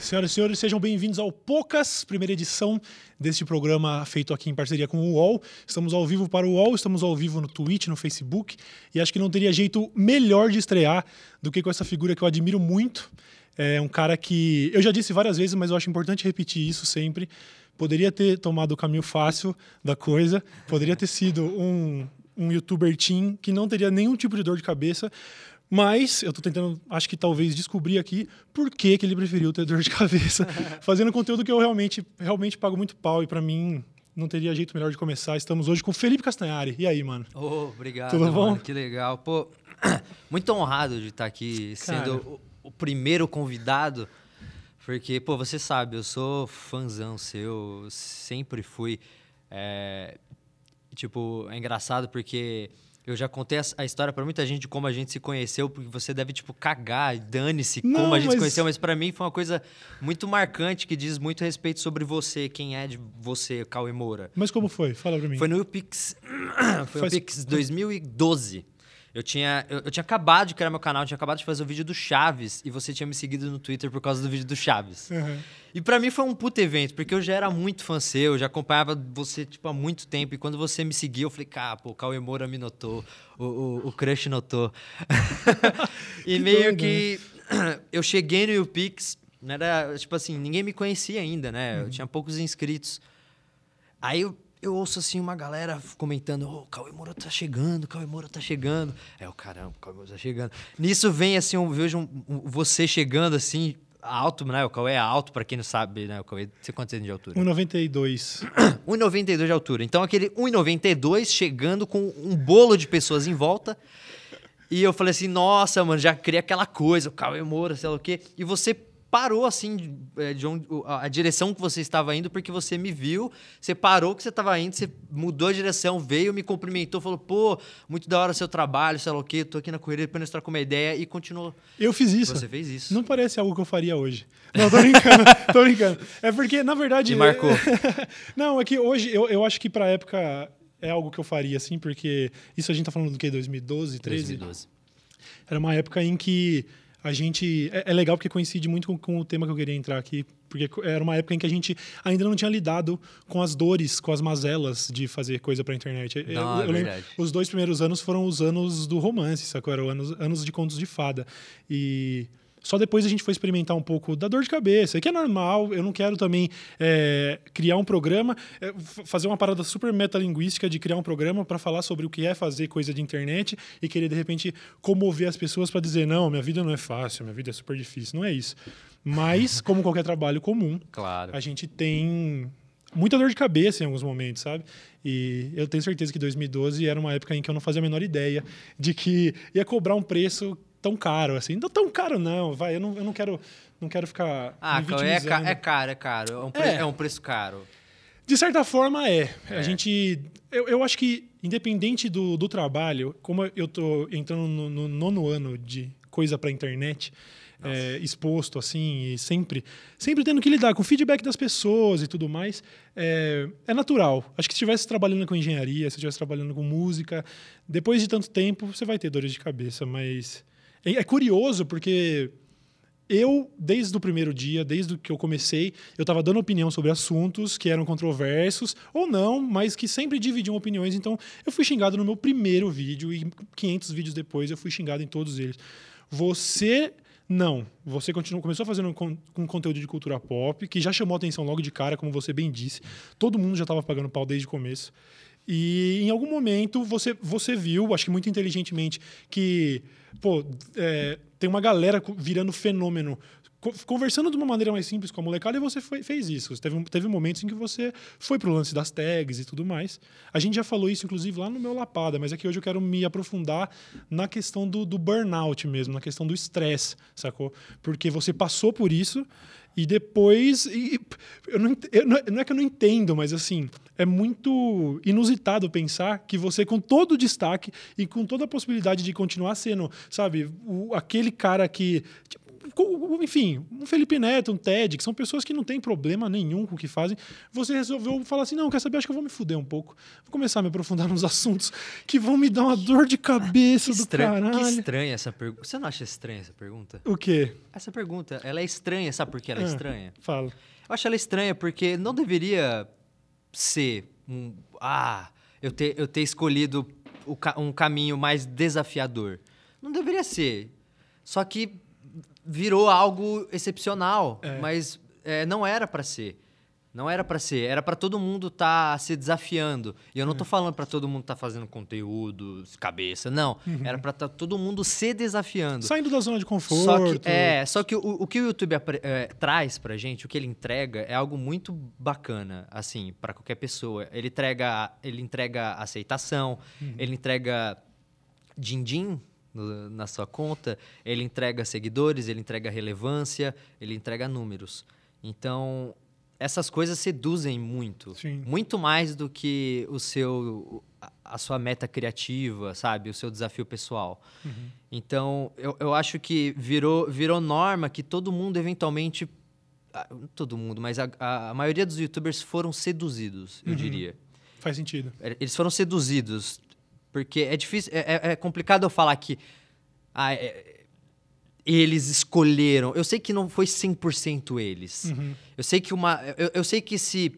Senhoras e senhores, sejam bem-vindos ao Poucas, primeira edição deste programa feito aqui em parceria com o UOL. Estamos ao vivo para o UOL, estamos ao vivo no Twitch, no Facebook, e acho que não teria jeito melhor de estrear do que com essa figura que eu admiro muito. É um cara que eu já disse várias vezes, mas eu acho importante repetir isso sempre. Poderia ter tomado o caminho fácil da coisa, poderia ter sido um, um youtuber teen que não teria nenhum tipo de dor de cabeça, mas eu tô tentando, acho que talvez descobrir aqui por que, que ele preferiu ter dor de cabeça, fazendo conteúdo que eu realmente, realmente pago muito pau e para mim não teria jeito melhor de começar. Estamos hoje com o Felipe Castanhari. E aí, mano? Oh, obrigado. Tudo bom? Mano, que legal. Pô, muito honrado de estar aqui sendo o, o, primeiro convidado, porque, pô, você sabe, eu sou fãzão seu, sempre fui. É, tipo, é engraçado porque eu já contei a, história para muita gente de como a gente se conheceu, porque você deve, tipo, cagar, dane-se como a gente mas... se conheceu, mas para mim foi uma coisa muito marcante que diz muito respeito sobre você, quem é de você, Cauê Moura. Mas como foi? Fala pra mim. Foi no UPix. foi no UPix 2012. Eu tinha, eu, eu, tinha acabado de criar meu canal, tinha acabado de fazer o vídeo do Chaves e você tinha me seguido no Twitter por causa do vídeo do Chaves. Uhum. E para mim foi um puto evento, porque eu já era muito fã seu, eu já acompanhava você tipo, há muito tempo. E quando você me seguiu, eu falei, cara, pô, o Cauê Moura me notou, o, o, o Crush notou. e que meio que né? eu cheguei no YouPix, era tipo assim, ninguém me conhecia ainda, né? Uhum. Eu tinha poucos inscritos. Aí eu eu ouço assim uma galera comentando: Ô, oh, Cauê Moura tá chegando, Cauê Moura tá chegando. É o caramba, Cauê Moura tá chegando. Nisso vem assim, eu vejo um, um, você chegando assim, alto, né? O Cauê é alto, para quem não sabe, né? O Cauê, você quantos anos de altura? 1,92. 1,92 de altura. Então aquele 1,92 chegando com um bolo de pessoas em volta. E eu falei assim, nossa, mano, já criei aquela coisa, o Cauê Moura, sei lá o quê. E você parou assim é, de onde, a direção que você estava indo porque você me viu, você parou que você estava indo, você mudou a direção, veio, me cumprimentou, falou: "Pô, muito da hora o seu trabalho, sei lá o quê, tô aqui na correria depois nós trocamos uma ideia" e continuou. Eu fiz isso. Você fez isso. Não parece algo que eu faria hoje. Não, tô brincando, tô brincando. É porque na verdade Me marcou. Não, é que hoje eu, eu acho que para época é algo que eu faria assim, porque isso a gente tá falando do que 2012, 13. 2012. Era uma época em que a gente. É, é, legal porque coincide muito com, com, o tema que eu queria entrar aqui, porque era uma época em que a gente ainda não tinha lidado com as dores, com as mazelas de fazer coisa pra internet. Não, eu, eu lembro, os dois primeiros anos foram os anos do romance, sacou? Eram anos, anos de contos de fada. E só depois a gente foi experimentar um pouco da dor de cabeça, que é normal. Eu não quero também é, criar um programa, é, fazer uma parada super metalinguística de criar um programa para falar sobre o que é fazer coisa de internet e querer, de repente, comover as pessoas para dizer: não, minha vida não é fácil, minha vida é super difícil. Não é isso. Mas, como qualquer trabalho comum, claro. a gente tem muita dor de cabeça em alguns momentos, sabe? E eu tenho certeza que 2012 era uma época em que eu não fazia a menor ideia de que ia cobrar um preço tão caro, assim. Não tão caro, não, vai. Eu não, eu não quero não quero ficar. Ah, é, ca é caro, é caro. É um, pre é. é um preço caro. De certa forma, é. é. A gente. Eu, eu acho que, independente do, do trabalho, como eu tô entrando no, no nono ano de coisa para internet, é, exposto assim, e sempre, sempre tendo que lidar com o feedback das pessoas e tudo mais, é, é natural. Acho que se estivesse trabalhando com engenharia, se estivesse trabalhando com música, depois de tanto tempo, você vai ter dores de cabeça, mas é, é curioso porque eu, desde o primeiro dia, desde que eu comecei, eu estava dando opinião sobre assuntos que eram controversos ou não, mas que sempre dividiam opiniões. Então, eu fui xingado no meu primeiro vídeo e 500 vídeos depois eu fui xingado em todos eles. Você não. Você continuou, começou fazendo com, com conteúdo de cultura pop, que já chamou atenção logo de cara, como você bem disse. Todo mundo já estava pagando pau desde o começo. E em algum momento você, você viu, acho que muito inteligentemente, que pô, é, tem uma galera virando fenômeno conversando de uma maneira mais simples com a molecada e você foi, fez isso. Teve, teve momentos em que você foi pro lance das tags e tudo mais. A gente já falou isso, inclusive, lá no meu Lapada, mas aqui hoje eu quero me aprofundar na questão do, do burnout mesmo, na questão do estresse, sacou? Porque você passou por isso e depois. E, eu não, eu não é que eu não entendo, mas assim, é muito inusitado pensar que você, com todo o destaque e com toda a possibilidade de continuar sendo, sabe, o, aquele cara que. Tipo, enfim, um Felipe Neto, um Ted, que são pessoas que não têm problema nenhum com o que fazem. Você resolveu falar assim: não, quer saber? Acho que eu vou me fuder um pouco. Vou começar a me aprofundar nos assuntos que vão me dar uma dor de cabeça do caralho. Que estranha essa pergunta. Você não acha estranha essa pergunta? O quê? Essa pergunta, ela é estranha, sabe por que ela é ah, estranha? Fala. Eu acho ela estranha porque não deveria ser um. Ah, eu ter, eu ter escolhido um caminho mais desafiador. Não deveria ser. Só que virou algo excepcional, é. mas é, não era para ser. Não era para ser, era para todo mundo estar tá se desafiando. E eu não estou é. falando para todo mundo estar tá fazendo conteúdo, cabeça, não. Uhum. Era para tá todo mundo se desafiando. Saindo da zona de conforto. Só que, é, só que o, o que o YouTube é, traz pra gente, o que ele entrega, é algo muito bacana, assim, para qualquer pessoa. Ele entrega, ele entrega aceitação, uhum. ele entrega din-din no, na sua conta, ele entrega seguidores, ele entrega relevância, ele entrega números. Então, essas coisas seduzem muito. Sim. Muito mais do que o seu a sua meta criativa, sabe? O seu desafio pessoal. Uhum. Então, eu, eu acho que virou, virou norma que todo mundo eventualmente. Todo mundo, mas a, a, a maioria dos youtubers foram seduzidos, eu uhum. diria. Faz sentido. Eles foram seduzidos porque é difícil, é, é, é complicado eu falar que ah, é, eles escolheram. Eu sei que não foi 100% eles. Uhum. Eu sei que uma eu, eu sei que se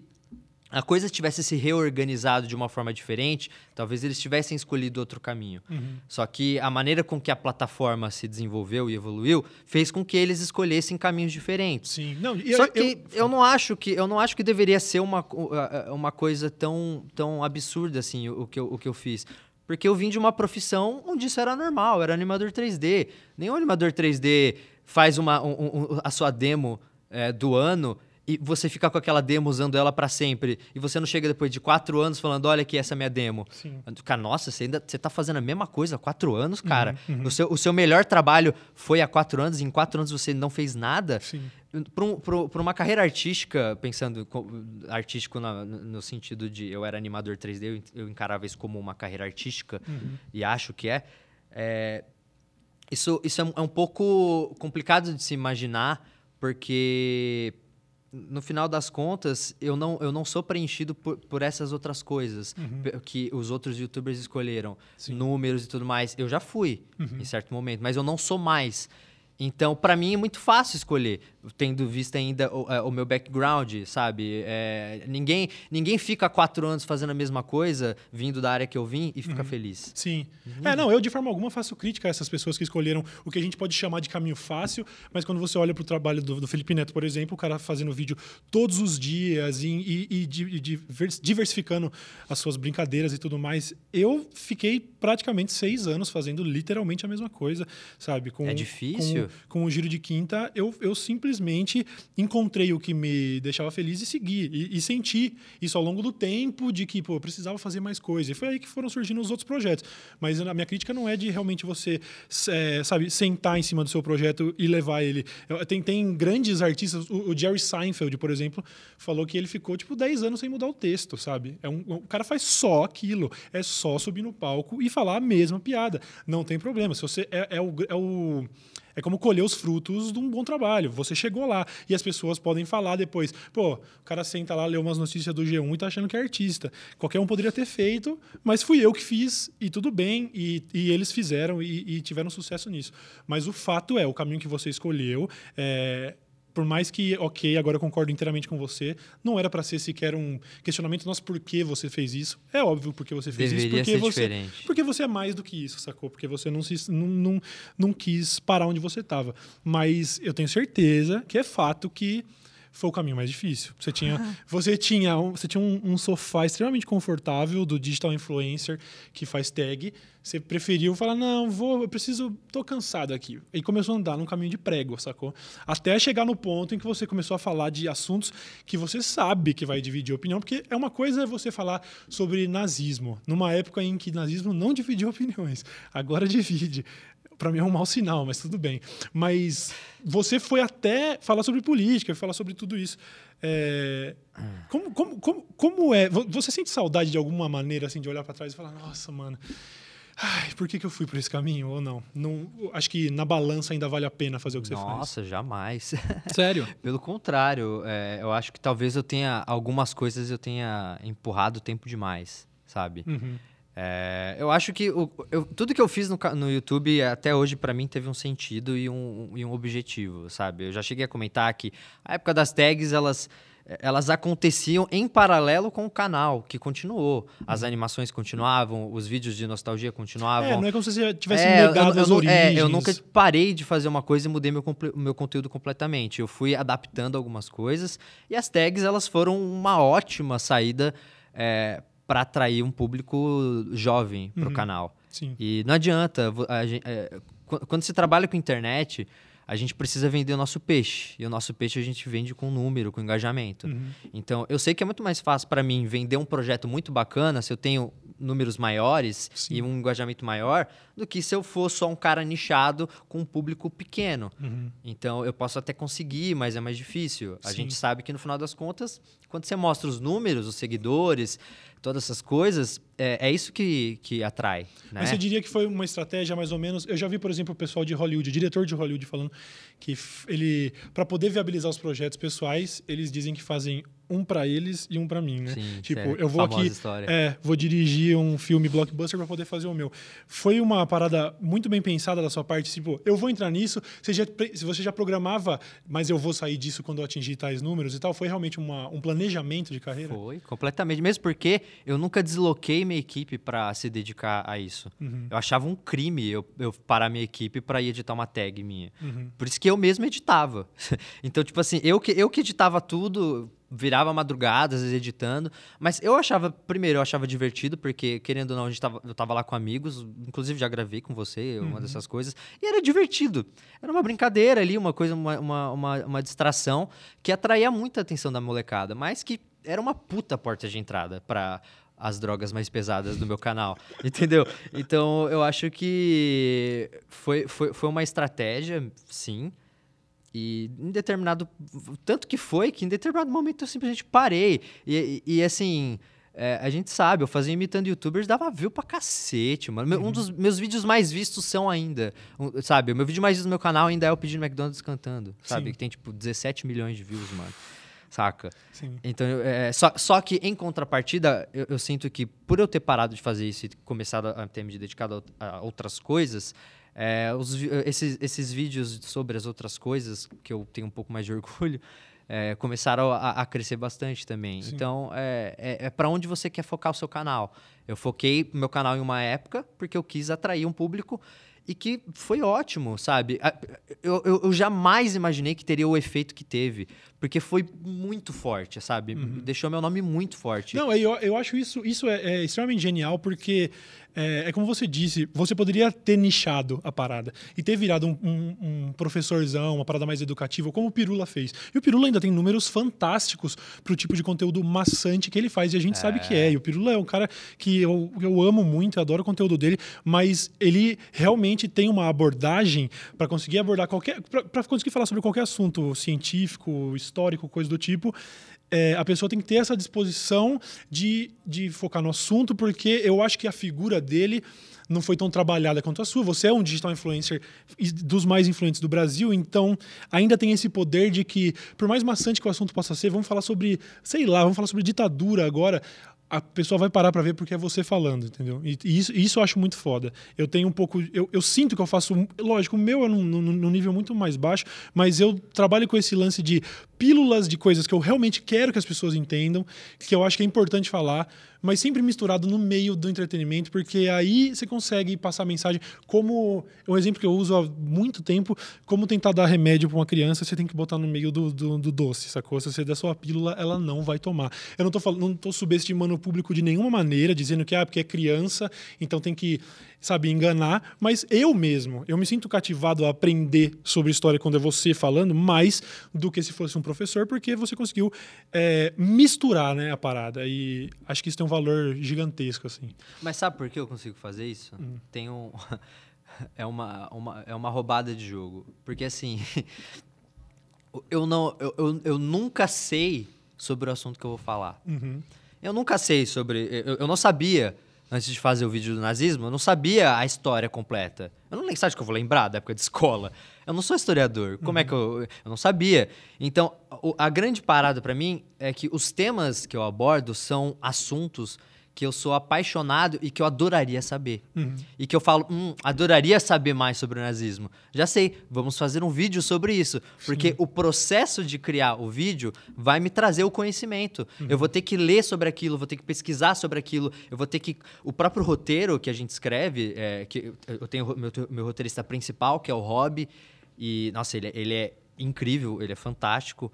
a coisa tivesse se reorganizado de uma forma diferente, talvez eles tivessem escolhido outro caminho. Uhum. Só que a maneira com que a plataforma se desenvolveu e evoluiu fez com que eles escolhessem caminhos diferentes. Sim. Não, Só eu, que eu... eu, não acho que eu não acho que deveria ser uma, uma coisa tão, tão absurda assim o que eu, o que eu fiz. Porque eu vim de uma profissão onde isso era normal, era animador 3D. Nenhum animador 3D faz uma, um, um, a sua demo é, do ano e você fica com aquela demo usando ela para sempre e você não chega depois de quatro anos falando olha aqui essa é minha demo Sim. cara nossa você ainda você tá fazendo a mesma coisa há quatro anos cara uhum, uhum. O, seu, o seu melhor trabalho foi há quatro anos e em quatro anos você não fez nada para uma carreira artística pensando artístico no, no, sentido de eu era animador 3D eu, eu encarava isso como uma carreira artística uhum. e acho que é, é isso, isso é um, é um pouco complicado de se imaginar porque no final das contas, eu não, eu não sou preenchido por, por essas outras coisas uhum. que os outros youtubers escolheram. Sim. Números e tudo mais. Eu já fui uhum. em certo momento, mas eu não sou mais. Então, para mim é muito fácil escolher, tendo visto ainda o, é, o meu background, sabe? É, ninguém, ninguém fica quatro anos fazendo a mesma coisa, vindo da área que eu vim, e fica uhum. feliz. Sim. Uhum. É, não, eu de forma alguma faço crítica a essas pessoas que escolheram o que a gente pode chamar de caminho fácil, mas quando você olha para o trabalho do, do, Felipe Neto, por exemplo, o cara fazendo vídeo todos os dias e, e, e, e diversificando as suas brincadeiras e tudo mais, eu fiquei praticamente seis anos fazendo literalmente a mesma coisa, sabe? Com, é difícil? com o Giro de Quinta, eu, eu simplesmente encontrei o que me deixava feliz e segui. E, e senti isso ao longo do tempo, de que pô, eu precisava fazer mais coisa. E foi aí que foram surgindo os outros projetos. Mas a minha crítica não é de realmente você, é, sabe, sentar em cima do seu projeto e levar ele. Tem, tem grandes artistas, o, o, Jerry Seinfeld, por exemplo, falou que ele ficou, tipo, 10 anos sem mudar o texto, sabe? É um, o cara faz só aquilo. É só subir no palco e falar a mesma piada. Não tem problema. Se você é, é o, é o é como colher os frutos de um bom trabalho. Você chegou lá e as pessoas podem falar depois. Pô, o cara senta lá, lê umas notícias do G1 e tá achando que é artista. Qualquer um poderia ter feito, mas fui eu que fiz e tudo bem. E, e eles fizeram e, e, tiveram sucesso nisso. Mas o fato é, o caminho que você escolheu é, por mais que, ok, agora eu concordo inteiramente com você, não era para ser sequer um questionamento nosso por que você fez isso. É óbvio porque você fez Deveria isso. Porque ser você, diferente. Porque você é mais do que isso, sacou? Porque você não, se, não, não, não quis parar onde você estava. Mas eu tenho certeza que é fato que foi o caminho mais difícil. Você tinha, você tinha, um, você tinha um, um, sofá extremamente confortável do digital influencer que faz tag. Você preferiu falar, não, vou, eu preciso, tô cansado aqui. E começou a andar num caminho de prego, sacou? Até chegar no ponto em que você começou a falar de assuntos que você sabe que vai dividir opinião, porque é uma coisa é você falar sobre nazismo, numa época em que nazismo não dividia opiniões. Agora divide para mim é um mau sinal, mas tudo bem. Mas você foi até falar sobre política, falar sobre tudo isso. É, como, como, como, como é? Você sente saudade de alguma maneira assim de olhar para trás e falar, nossa, mano, ai, por que, que eu fui por esse caminho ou não? não? Acho que na balança ainda vale a pena fazer o que Nossa, você faz. Nossa, jamais. Sério? Pelo contrário, é, eu acho que talvez eu tenha algumas coisas eu tenha empurrado tempo demais, sabe? Uhum. É, eu acho que o, eu, tudo que eu fiz no, no YouTube até hoje para mim teve um sentido e um, e um objetivo, sabe? Eu já cheguei a comentar que a época das tags elas elas aconteciam em paralelo com o canal, que continuou. As animações continuavam, os vídeos de nostalgia continuavam. É, não é como se você tivesse é, mudado as origens. É, eu nunca parei de fazer uma coisa e mudei meu, meu conteúdo completamente. Eu fui adaptando algumas coisas e as tags elas foram uma ótima saída é, para atrair um público jovem para o uhum. canal. Sim. E não adianta. Gente, é, quando se trabalha com internet a gente precisa vender o nosso peixe. E o nosso peixe a gente vende com número, com engajamento. Uhum. Então, eu sei que é muito mais fácil para mim vender um projeto muito bacana se eu tenho números maiores Sim. e um engajamento maior do que se eu for só um cara nichado com um público pequeno. Uhum. Então, eu posso até conseguir, mas é mais difícil. A Sim. gente sabe que no final das contas, quando você mostra os números, os seguidores, todas essas coisas, é, é isso que, que atrai. Né? Mas você diria que foi uma estratégia mais ou menos. Eu já vi, por exemplo, o pessoal de Hollywood, o diretor de Hollywood, falando que ele, para poder viabilizar os projetos pessoais, eles dizem que fazem um para eles e um para mim, né? Sim, tipo, é eu vou aqui, história. é, vou dirigir um filme blockbuster para poder fazer o meu. Foi uma parada muito bem pensada da sua parte, tipo, eu vou entrar nisso, você já, se você já programava, mas eu vou sair disso quando eu atingir tais números e tal, foi realmente uma, um planejamento de carreira? Foi, completamente, mesmo porque eu nunca desloquei minha equipe para se dedicar a isso. Uhum. Eu achava um crime eu, eu parar minha equipe para ir editar uma tag minha. Uhum. Por isso que eu mesmo editava. então, tipo assim, eu que, eu que editava tudo, virava madrugada, às vezes editando. Mas eu achava, primeiro, eu achava divertido, porque, querendo ou não, a gente tava, eu tava lá com amigos, inclusive já gravei com você, uma uhum. dessas coisas, e era divertido. Era uma brincadeira ali, uma coisa, uma, uma, uma, uma distração que atraía muita atenção da molecada, mas que era uma puta porta de entrada para as drogas mais pesadas do meu canal, entendeu? Então eu acho que foi, foi, foi uma estratégia, sim, e em determinado. Tanto que foi que em determinado momento eu simplesmente parei. E, e, e assim. É, a gente sabe, eu fazia imitando youtubers, dava view pra cacete, mano. Uhum. Um dos meus vídeos mais vistos são ainda, um, sabe? O meu vídeo mais visto no meu canal ainda é o pedindo McDonald's cantando, sabe? Sim. Que tem tipo 17 milhões de views, mano. Saca? Sim. Então, é, só, só que em contrapartida, eu, eu, sinto que por eu ter parado de fazer isso e começado a ter me dedicado a, a outras coisas, é, os, esses, esses vídeos sobre as outras coisas, que eu tenho um pouco mais de orgulho, é, começaram a, a, crescer bastante também. Sim. Então, é, é, é para onde você quer focar o seu canal. Eu foquei meu canal em uma época porque eu quis atrair um público e que foi ótimo, sabe? Eu, eu, eu, jamais imaginei que teria o efeito que teve, porque foi muito forte, sabe? Uhum. Deixou meu nome muito forte. Não, eu, eu acho isso, isso é, é extremamente genial, porque é, é, como você disse, você poderia ter nichado a parada e ter virado um, um, um, professorzão, uma parada mais educativa, como o Pirula fez. E o Pirula ainda tem números fantásticos pro tipo de conteúdo maçante que ele faz, e a gente é. sabe que é. E o Pirula é um cara que eu, eu amo muito, eu adoro o conteúdo dele, mas ele realmente tem uma abordagem para conseguir abordar qualquer. para conseguir falar sobre qualquer assunto científico, histórico, coisa do tipo é, a pessoa tem que ter essa disposição de, de focar no assunto, porque eu acho que a figura dele não foi tão trabalhada quanto a sua. Você é um digital influencer dos mais influentes do Brasil, então ainda tem esse poder de que, por mais maçante que o assunto possa ser, vamos falar sobre, sei lá, vamos falar sobre ditadura agora a pessoa vai parar para ver porque é você falando, entendeu? E, e isso, isso eu acho muito foda. Eu tenho um pouco. Eu, eu sinto que eu faço. Lógico, o meu é num, num, num, nível muito mais baixo, mas eu trabalho com esse lance de pílulas de coisas que eu realmente quero que as pessoas entendam, que eu acho que é importante falar, mas sempre misturado no meio do entretenimento, porque aí você consegue passar a mensagem. Como um exemplo que eu uso há muito tempo, como tentar dar remédio para uma criança, você tem que botar no meio do, do, do, doce, sacou? Se você der sua pílula, ela não vai tomar. Eu não estou falando, não tô subestimando o público de nenhuma maneira, dizendo que ah, porque é criança, então tem que sabe, enganar, mas eu mesmo, eu me sinto cativado a aprender sobre história quando é você falando, mais do que se fosse um professor, porque você conseguiu é, misturar né, a parada. E acho que isso tem um valor gigantesco, assim. Mas sabe por que eu consigo fazer isso? Hum. Tem um. é, uma, uma, é uma roubada de jogo. Porque assim. eu, não, eu, eu, eu nunca sei sobre o assunto que eu vou falar. Uhum. Eu nunca sei sobre. Eu, eu não sabia antes de fazer o vídeo do nazismo, eu não sabia a história completa. Eu não lembro, sabe que eu vou lembrar da época de escola? Eu não sou historiador. Como é que eu. Eu não sabia. Então, a grande parada para mim é que os temas que eu abordo são assuntos que eu sou apaixonado e que eu adoraria saber. Uhum. E que eu falo, hum, adoraria saber mais sobre o nazismo. Já sei, vamos fazer um vídeo sobre isso. Porque Sim. o processo de criar o vídeo vai me trazer o conhecimento. Uhum. Eu vou ter que ler sobre aquilo, vou ter que pesquisar sobre aquilo, eu vou ter que. O próprio roteiro que a gente escreve, é, que eu tenho meu, meu roteirista principal, que é o Rob, e, nossa, ele, ele é incrível, ele é fantástico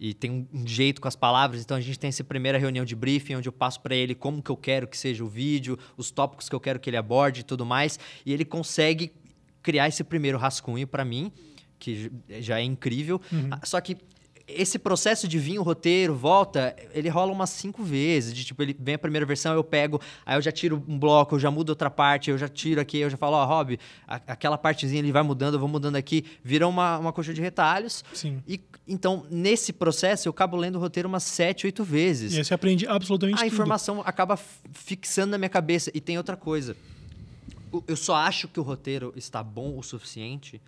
e tem um jeito com as palavras. Então a gente tem essa primeira reunião de briefing onde eu passo para ele como que eu quero que seja o vídeo, os tópicos que eu quero que ele aborde e tudo mais, e ele consegue criar esse primeiro rascunho para mim, que já é incrível. Uhum. Só que esse processo de vir o roteiro, volta, ele rola umas cinco vezes. De tipo, ele vem a primeira versão, eu pego, aí eu já tiro um bloco, eu já mudo outra parte, eu já tiro aqui, eu já falo, ó, oh, Rob, aquela partezinha ele vai mudando, eu vou mudando aqui, vira uma, uma coxa de retalhos. Sim. E então, nesse processo, eu acabo lendo o roteiro umas sete, oito vezes. E aí você aprende absolutamente a tudo. A informação acaba fixando na minha cabeça. E tem outra coisa. Eu só acho que o roteiro está bom o suficiente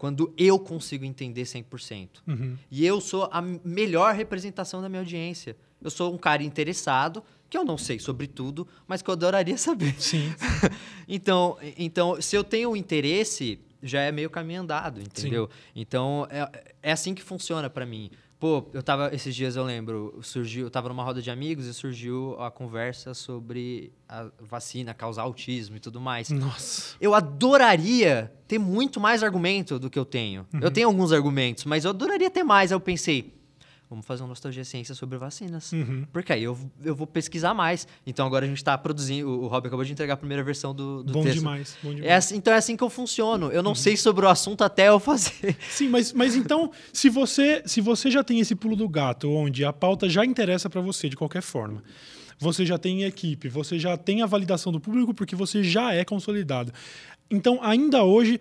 quando eu consigo entender 100%. Uhum. E eu sou a melhor representação da minha audiência. Eu sou um cara interessado, que eu não sei sobre tudo, mas que eu adoraria saber. Sim. então, então, se eu tenho interesse, já é meio caminho andado, entendeu? Sim. Então, é, é assim que funciona para mim. Pô, eu tava, esses dias eu lembro, surgiu, eu tava numa roda de amigos e surgiu a conversa sobre a vacina causar autismo e tudo mais. Nossa. Eu adoraria ter muito mais argumento do que eu tenho. Uhum. Eu tenho alguns argumentos, mas eu adoraria ter mais. Aí eu pensei, vamos fazer uma nostalgia ciência sobre vacinas. Uhum. Porque aí eu, eu vou pesquisar mais. Então agora a gente está produzindo. O Rob acabou de entregar a primeira versão do, do bom texto. Demais, bom demais. É assim, então é assim que eu funciono. Eu não uhum. sei sobre o assunto até eu fazer. Sim, mas, mas então, se você, se você já tem esse pulo do gato, onde a pauta já interessa para você de qualquer forma. Você já tem equipe, você já tem a validação do público porque você já é consolidado. Então, ainda hoje,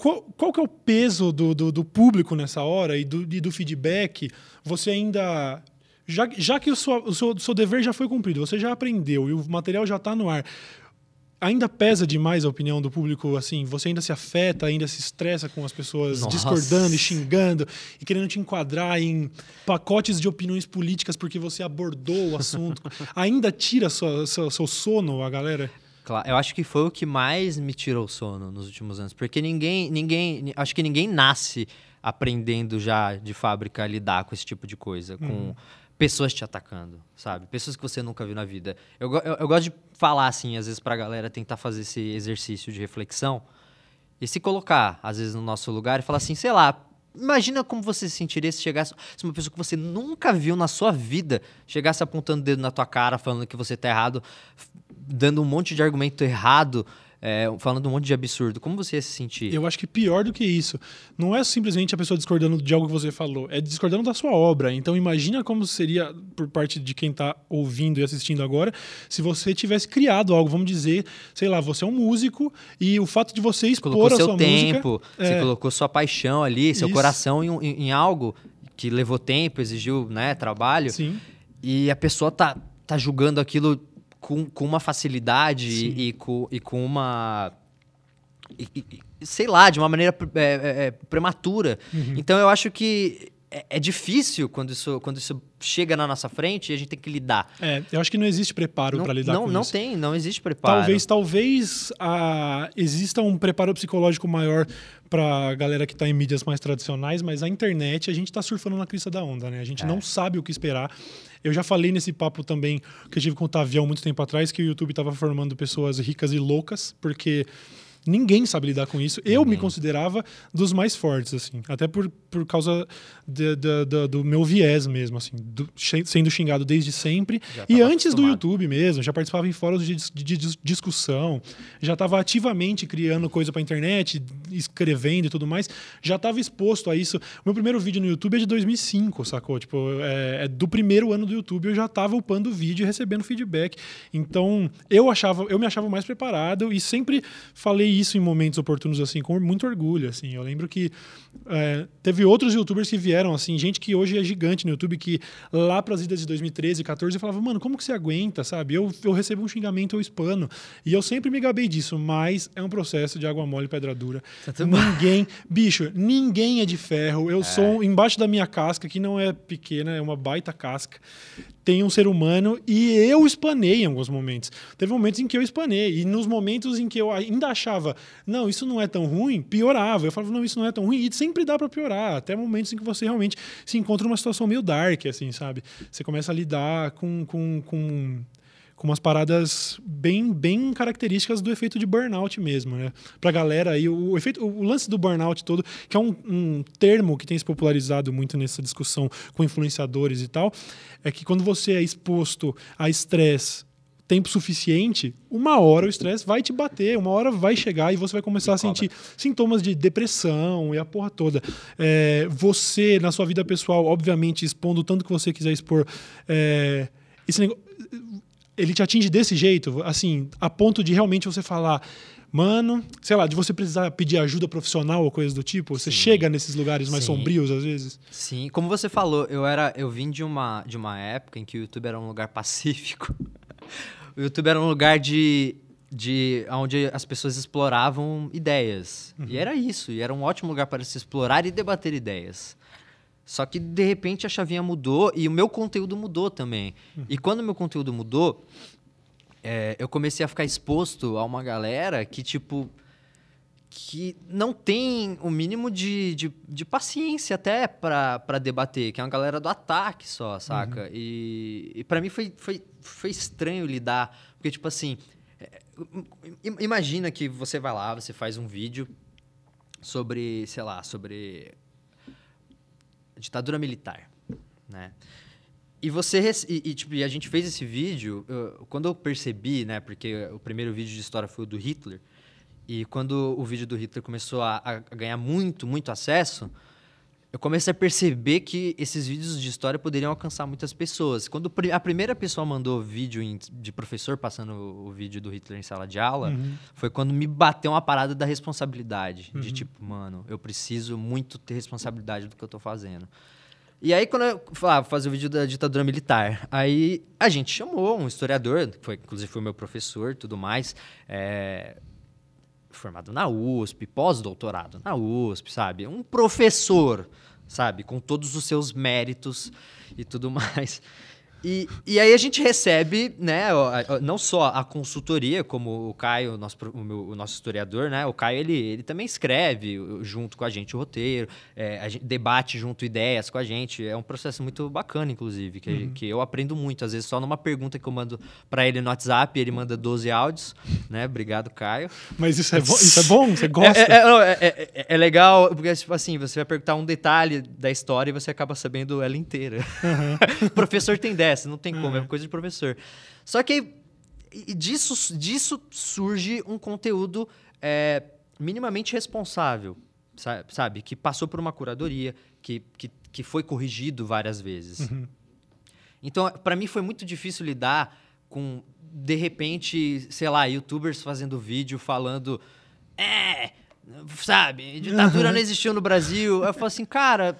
qual, qual que é o peso do, do, do público nessa hora e do, e do feedback? Você ainda já, já que o, seu, o seu, seu, dever já foi cumprido, você já aprendeu e o material já está no ar, ainda pesa demais a opinião do público? Assim, você ainda se afeta, ainda se estressa com as pessoas Nossa. discordando e xingando e querendo te enquadrar em pacotes de opiniões políticas porque você abordou o assunto? ainda tira sua, seu, seu sono a galera? Claro, eu acho que foi o que mais me tirou o sono nos últimos anos, porque ninguém, ninguém, acho que ninguém nasce aprendendo já de fábrica a lidar com esse tipo de coisa, com uhum. pessoas te atacando, sabe? Pessoas que você nunca viu na vida. Eu, eu, eu gosto de falar assim, às vezes pra galera tentar fazer esse exercício de reflexão e se colocar, às vezes, no nosso lugar e falar assim, sei lá, Imagina como você se sentiria se chegasse se uma pessoa que você nunca viu na sua vida chegasse apontando o dedo na tua cara, falando que você tá errado, dando um monte de argumento errado, é, falando um monte de absurdo. Como você ia se sentir? Eu acho que pior do que isso. Não é simplesmente a pessoa discordando de algo que você falou, é discordando da sua obra. Então imagina como seria, por parte de quem está ouvindo e assistindo agora, se você tivesse criado algo, vamos dizer, sei lá, você é um músico e o fato de você expor colocou a seu sua tempo, música... Você é... colocou sua paixão ali, seu isso. coração em, em, em algo que levou tempo, exigiu né, trabalho. Sim. E a pessoa tá, tá julgando aquilo com, com uma facilidade e, e, com, e com uma. E, sei lá, de uma maneira é, é, é, prematura. Uhum. Então eu acho que é, é, difícil quando isso, quando isso chega na nossa frente e a gente tem que lidar. É, eu acho que não existe preparo para lidar não, com não isso. Não tem, não existe preparo. Talvez, talvez a, exista um preparo psicológico maior para a galera que está em mídias mais tradicionais, mas a internet a gente está surfando na crista da onda, né? A gente é. não sabe o que esperar. Eu já falei nesse papo também que eu tive com o Tavião muito tempo atrás que o YouTube estava formando pessoas ricas e loucas, porque Ninguém sabe lidar com isso. Eu me considerava dos mais fortes, assim. Até por, por causa de, de, de, do meu viés mesmo, assim. Do, sendo xingado desde sempre. E antes acostumado. do YouTube mesmo. Já participava em fóruns de, de, discussão. Já estava ativamente criando coisa para internet, escrevendo e tudo mais. Já estava exposto a isso. O meu primeiro vídeo no YouTube é de 2005, sacou? Tipo, é, é do primeiro ano do YouTube eu já estava upando o vídeo e recebendo feedback. Então, eu achava, eu me achava mais preparado e sempre falei isso em momentos oportunos, assim, com muito orgulho, assim. Eu lembro que é, teve outros youtubers que vieram, assim, gente que hoje é gigante no YouTube, que lá para as idas de 2013, 14, falava, mano, como que você aguenta, sabe? Eu, eu recebo um xingamento, eu espano. E eu sempre me gabei disso, mas é um processo de água mole e pedra dura. Tá ninguém, bicho, ninguém é de ferro. Eu é. sou embaixo da minha casca, que não é pequena, é uma baita casca tem um ser humano e eu espanei em alguns momentos. Teve momentos em que eu espanei e nos momentos em que eu ainda achava, não, isso não é tão ruim, piorava. Eu falava, não, isso não é tão ruim e sempre dá para piorar, até momentos em que você realmente se encontra numa situação meio dark, assim, sabe? Você começa a lidar com, com, com com umas paradas bem, bem características do efeito de burnout mesmo, né? Pra galera aí, o, o efeito, o lance do burnout todo, que é um, um, termo que tem se popularizado muito nessa discussão com influenciadores e tal, é que quando você é exposto a estresse tempo suficiente, uma hora o estresse vai te bater, uma hora vai chegar e você vai começar a sentir sintomas de depressão e a porra toda. É, você, na sua vida pessoal, obviamente, expondo tanto que você quiser expor, é, esse negócio, ele te atinge desse jeito, assim, a ponto de realmente você falar, mano, sei lá, de você precisar pedir ajuda profissional ou coisas do tipo? Você Sim. chega nesses lugares mais Sim. sombrios às vezes? Sim, como você falou, eu era, eu vim de uma de uma época em que o YouTube era um lugar pacífico. o YouTube era um lugar de de onde as pessoas exploravam ideias. Uhum. E era isso, e era um ótimo lugar para se explorar e debater ideias. Só que de repente a chavinha mudou e o meu conteúdo mudou também. Uhum. E quando o meu conteúdo mudou, é, eu comecei a ficar exposto a uma galera que, tipo, que não tem o mínimo de, de, de paciência até para debater, que é uma galera do ataque só, saca? Uhum. E, e para mim foi, foi, foi estranho lidar, porque, tipo assim, é, imagina que você vai lá, você faz um vídeo sobre, sei lá, sobre ditadura militar, né? E você e, e, tipo, e a gente fez esse vídeo eu, quando eu percebi, né? Porque o primeiro vídeo de história foi o do Hitler. E quando o vídeo do Hitler começou a, a ganhar muito, muito acesso, eu comecei a perceber que esses vídeos de história poderiam alcançar muitas pessoas. Quando a primeira pessoa mandou vídeo de professor passando o vídeo do Hitler em sala de aula, uhum. foi quando me bateu uma parada da responsabilidade. Uhum. De tipo, mano, eu preciso muito ter responsabilidade do que eu tô fazendo. E aí, quando eu falava, ah, fazer o vídeo da ditadura militar, aí a gente chamou um historiador, que foi, inclusive foi meu professor tudo mais, é, formado na USP, pós-doutorado na USP, sabe? Um professor, sabe? Com todos os seus méritos e tudo mais. E, e aí a gente recebe, né, não só a consultoria, como o Caio, o nosso, o, meu, o nosso historiador, né, o Caio, ele, ele também escreve junto com a gente o roteiro, é, a gente debate junto ideias com a gente, é um processo muito bacana, inclusive, que, uhum. que eu aprendo muito, às vezes só numa pergunta que eu mando para ele no WhatsApp, ele manda 12 áudios, né, obrigado, Caio. Mas isso é, bom, isso é bom? Você gosta? É, é, é, é, é legal, porque, tipo assim, você vai perguntar um detalhe da história e você acaba sabendo ela inteira. Uhum. o professor tem dessa não tem como, é uhum. coisa de professor. Só que disso, disso surge um conteúdo é, minimamente responsável, sabe? Que passou por uma curadoria, que, que, que foi corrigido várias vezes. Uhum. Então, para mim foi muito difícil lidar com, de repente, sei lá, youtubers fazendo vídeo falando. É, sabe, ditadura não existiu no Brasil. Eu falo assim, cara,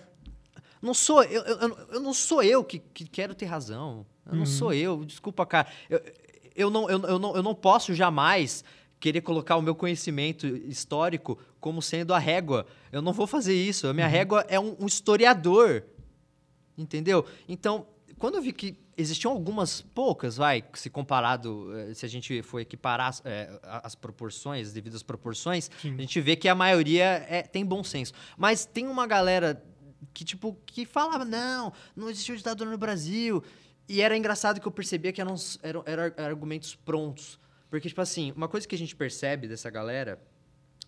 não sou eu, eu, eu não sou eu que, que quero ter razão. Eu uhum. não sou eu. Desculpa, cara. Eu, eu, não, eu, eu, não, eu não posso jamais querer colocar o meu conhecimento histórico como sendo a régua. Eu não vou fazer isso. A minha uhum. régua é um, um, historiador. Entendeu? Então, quando eu vi que existiam algumas poucas, vai, se comparado, eh, se a gente for equiparar é, as proporções, devido às proporções, Sim. a gente vê que a maioria é, tem bom senso. Mas tem uma galera que, tipo, que falava, não, não existiu ditadura no Brasil. E era engraçado que eu percebia que eram, eram, eram argumentos prontos. Porque, tipo assim, uma coisa que a gente percebe dessa galera,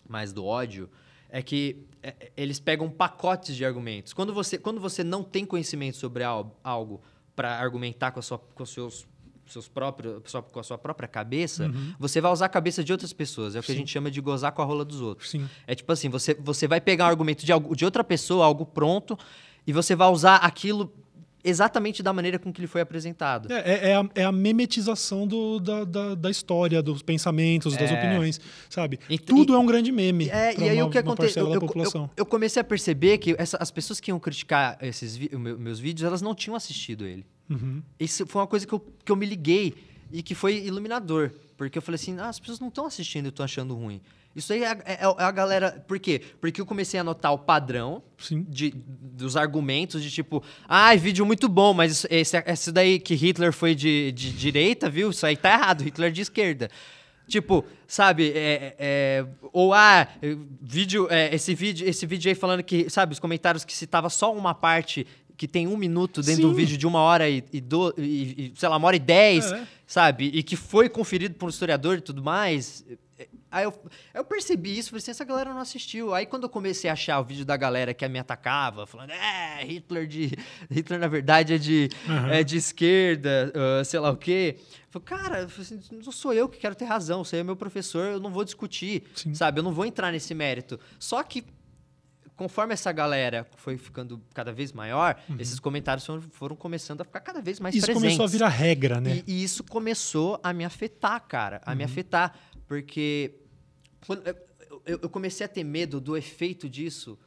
mais do ódio, é que é, eles pegam pacotes de argumentos. Quando você, quando você não tem conhecimento sobre algo para argumentar com, a sua, com seus seus próprios, com a sua própria cabeça, uhum. você vai usar a cabeça de outras pessoas. É o que Sim. a gente chama de gozar com a rola dos outros. Sim. É tipo assim, você, você vai pegar um argumento de, algo, de outra pessoa, algo pronto, e você vai usar aquilo exatamente da maneira com que ele foi apresentado. É, é, é, a, é a, memetização do, da, da, da, história, dos pensamentos, das é. opiniões, sabe? E, Tudo e, é um grande meme. É, e aí uma, o que acontece? Eu, eu, eu, eu, comecei a perceber que essa, as pessoas que iam criticar esses meus vídeos, elas não tinham assistido ele. Uhum. Isso foi uma coisa que eu, que eu me liguei e que foi iluminador. Porque eu falei assim, ah, as pessoas não estão assistindo e estão achando ruim. Isso aí é, é, é, a galera. Por quê? Porque eu comecei a notar o padrão de, dos argumentos de tipo, ah, vídeo muito bom, mas esse, esse daí que Hitler foi de, de direita, viu? Isso aí tá errado, Hitler é de esquerda. Tipo, sabe, é, é, ou ah, vídeo, é, esse vídeo, esse vídeo aí falando que, sabe, os comentários que citava só uma parte que tem um minuto dentro Sim. do vídeo de uma hora e, e, do, e, e, sei lá, uma hora e dez, é. sabe? E que foi conferido por um historiador e tudo mais. Aí eu, eu percebi isso, falei assim, essa galera não assistiu. Aí quando eu comecei a achar o vídeo da galera que me atacava, falando, é, Hitler de. Hitler, na verdade, é de, uhum. é de esquerda, uh, sei lá o quê. Eu falei, cara, assim, não sou eu que quero ter razão, você é meu professor, eu não vou discutir, Sim. sabe? Eu não vou entrar nesse mérito. Só que conforme essa galera foi ficando cada vez maior, uhum. esses comentários foram, foram, começando a ficar cada vez mais isso presentes. Isso começou a virar regra, né? E, e, isso começou a me afetar, cara, a uhum. me afetar. Porque eu, eu comecei a ter medo do efeito disso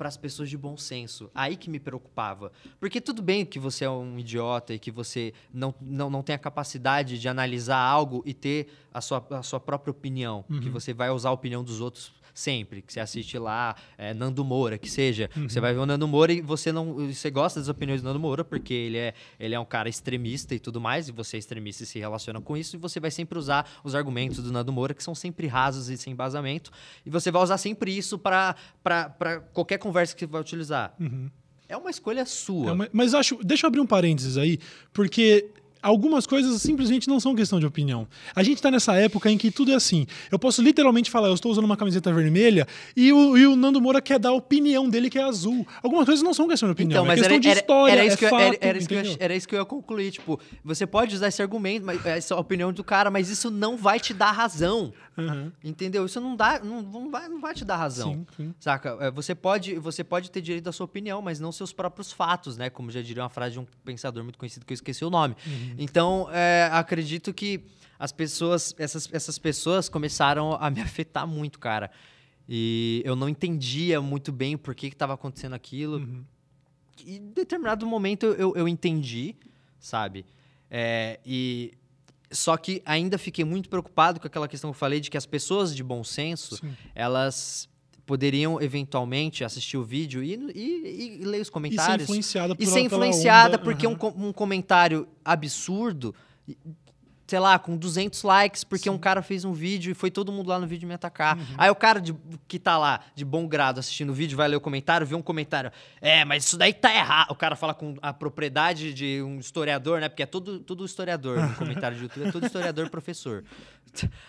para as pessoas de bom senso. Aí que me preocupava. Porque tudo bem que você é um idiota e que você não, não, não tem a capacidade de analisar algo e ter a sua, a sua própria opinião. Uhum. Que você vai usar a opinião dos outros sempre, que você assiste lá, é, Nando Moura, que seja. Uhum. Você vai ver o Nando Moura e você não. Você gosta das opiniões do Nando Moura, porque ele é, ele é um cara extremista e tudo mais, e você é extremista e se relaciona com isso, e você vai sempre usar os argumentos do Nando Moura, que são sempre rasos e sem embasamento, e você vai usar sempre isso para qualquer conversa que você vai utilizar. Uhum. É uma escolha sua. É uma, mas acho. Deixa eu abrir um parênteses aí, porque algumas coisas simplesmente não são questão de opinião. A gente está nessa época em que tudo é assim. Eu posso literalmente falar, eu estou usando uma camiseta vermelha e o, e o Nando Moura quer dar a opinião dele que é azul. Algumas coisas não são questão de opinião, então, é mas é questão era, de história, era, era isso é que fato, eu, era, era, isso que eu, era isso que eu ia concluir. Tipo, você pode usar esse argumento, mas, essa opinião do cara, mas isso não vai te dar razão. Uhum. Entendeu? Isso não dá, não, não, vai, não vai te dar razão. Sim, sim. Saca? É, você pode, você pode ter direito à sua opinião, mas não seus próprios fatos, né? Como já diria uma frase de um pensador muito conhecido que eu esqueci o nome. Uhum. Então, é, acredito que as pessoas, essas, essas pessoas começaram a me afetar muito, cara. E eu não entendia muito bem por que estava acontecendo aquilo. Uhum. E em determinado momento eu, eu entendi, sabe? É, e só que ainda fiquei muito preocupado com aquela questão que eu falei de que as pessoas de bom senso, Sim. elas poderiam eventualmente assistir o vídeo e, e, e ler os comentários. E ser influenciada por E ser influenciada porque uhum. um, um comentário absurdo sei lá, com 200 likes, porque Sim. um cara fez um vídeo e foi todo mundo lá no vídeo me atacar. Uhum. Aí o cara de, que tá lá, de bom grado, assistindo o vídeo, vai ler o comentário, vê um comentário. É, mas isso daí tá errado. O cara fala com a propriedade de um historiador, né? Porque é todo, todo historiador no comentário de YouTube, é todo historiador professor.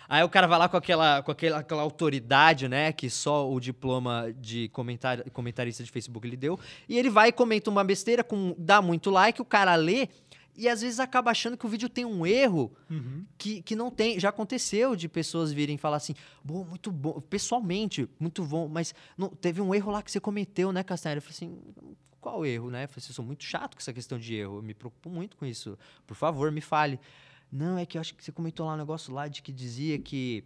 Aí o cara vai lá com aquela, com aquela, aquela autoridade, né? Que só o diploma de comentar, comentarista de Facebook lhe deu. E ele vai e comenta uma besteira, com, dá muito like, o cara lê e às vezes acaba achando que o vídeo tem um erro uhum. que, que não tem. Já aconteceu de pessoas virem falar assim, bom, muito bom, pessoalmente, muito bom, mas não, teve um erro lá que você cometeu, né, Castanheira? Eu falei assim, qual erro, né? Eu falei assim, eu sou muito chato com essa questão de erro, eu me preocupo muito com isso. Por favor, me fale. Não, é que eu acho que você comentou lá um negócio lá de que dizia que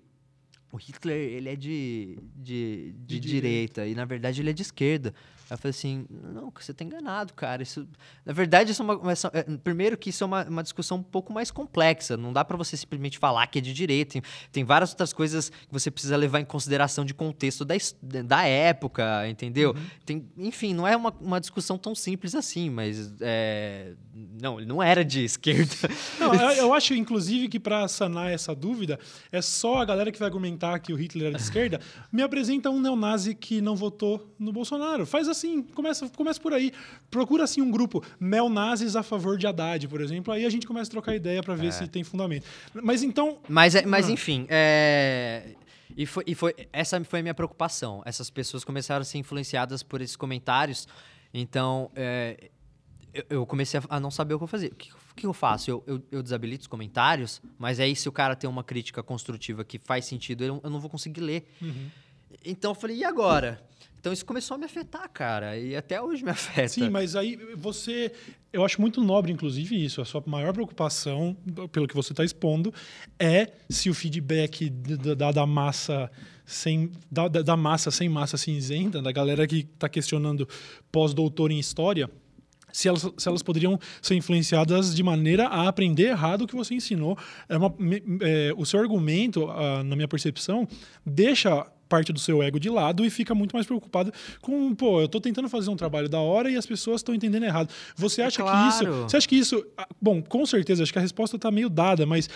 o Hitler ele é de, de, de, de direita, direita, e na verdade ele é de esquerda. Eu falei assim, não, você está enganado, cara. Isso, na verdade, isso é uma, essa, é, primeiro que isso é uma, uma discussão um pouco mais complexa. Não dá para você simplesmente falar que é de direita. Tem, tem, várias outras coisas que você precisa levar em consideração de contexto da, da época, entendeu? Uhum. Tem, enfim, não é uma, uma discussão tão simples assim, mas é, não, ele não era de esquerda. Não, eu, eu acho, inclusive, que para sanar essa dúvida, é só a galera que vai argumentar que o Hitler era de esquerda me apresenta um neonazi que não votou no Bolsonaro. Faz assim, começa, começa por aí. Procura assim um grupo neonazis a favor de Haddad, por exemplo. Aí a gente começa a trocar ideia para ver é. se tem fundamento. Mas então. Mas, é, mas ah. enfim, é... E foi, e foi, essa foi a minha preocupação. Essas pessoas começaram a ser influenciadas por esses comentários. Então, é, eu comecei a não saber o que eu fazer. O que, que eu faço? Eu, eu, eu, desabilito os comentários, mas aí se o cara tem uma crítica construtiva que faz sentido, eu, eu não vou conseguir ler. Uhum. Então eu falei, e agora? Então isso começou a me afetar, cara, e até hoje me afeta. Sim, mas aí você. Eu acho muito nobre, inclusive, isso. A sua maior preocupação, pelo que você está expondo, é se o feedback da, da massa sem da, da massa sem massa cinzenta, da galera que está questionando pós-doutor em história, se elas, se elas poderiam ser influenciadas de maneira a aprender errado o que você ensinou. É uma, é, o seu argumento, na minha percepção, deixa parte do seu ego de lado e fica muito mais preocupado com, pô, eu estou tentando fazer um trabalho da hora e as pessoas estão entendendo errado. Você acha claro. que isso. Você acha que isso. Ah, bom, com certeza, acho que a resposta está meio dada, mas.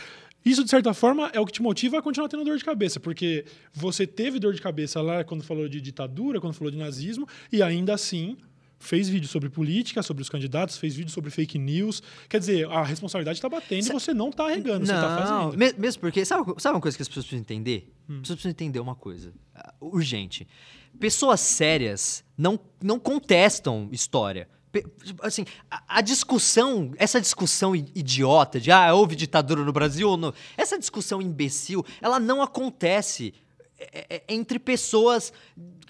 Isso, de certa forma, é o que te motiva a continuar tendo dor de cabeça, porque você teve dor de cabeça lá quando falou de ditadura, quando falou de nazismo, e ainda assim fez vídeo sobre política, sobre os candidatos, fez vídeo sobre fake news. Quer dizer, a responsabilidade está batendo e você não está regando, você está fazendo. Mesmo porque, sabe, sabe uma coisa que as pessoas precisam entender? Hum. As pessoas precisam entender uma coisa uh, urgente. Pessoas sérias não, não contestam história. Assim, a, a, discussão, essa discussão idiota de ah, houve ditadura no Brasil ou não, essa discussão imbecil, ela não acontece é, é, entre pessoas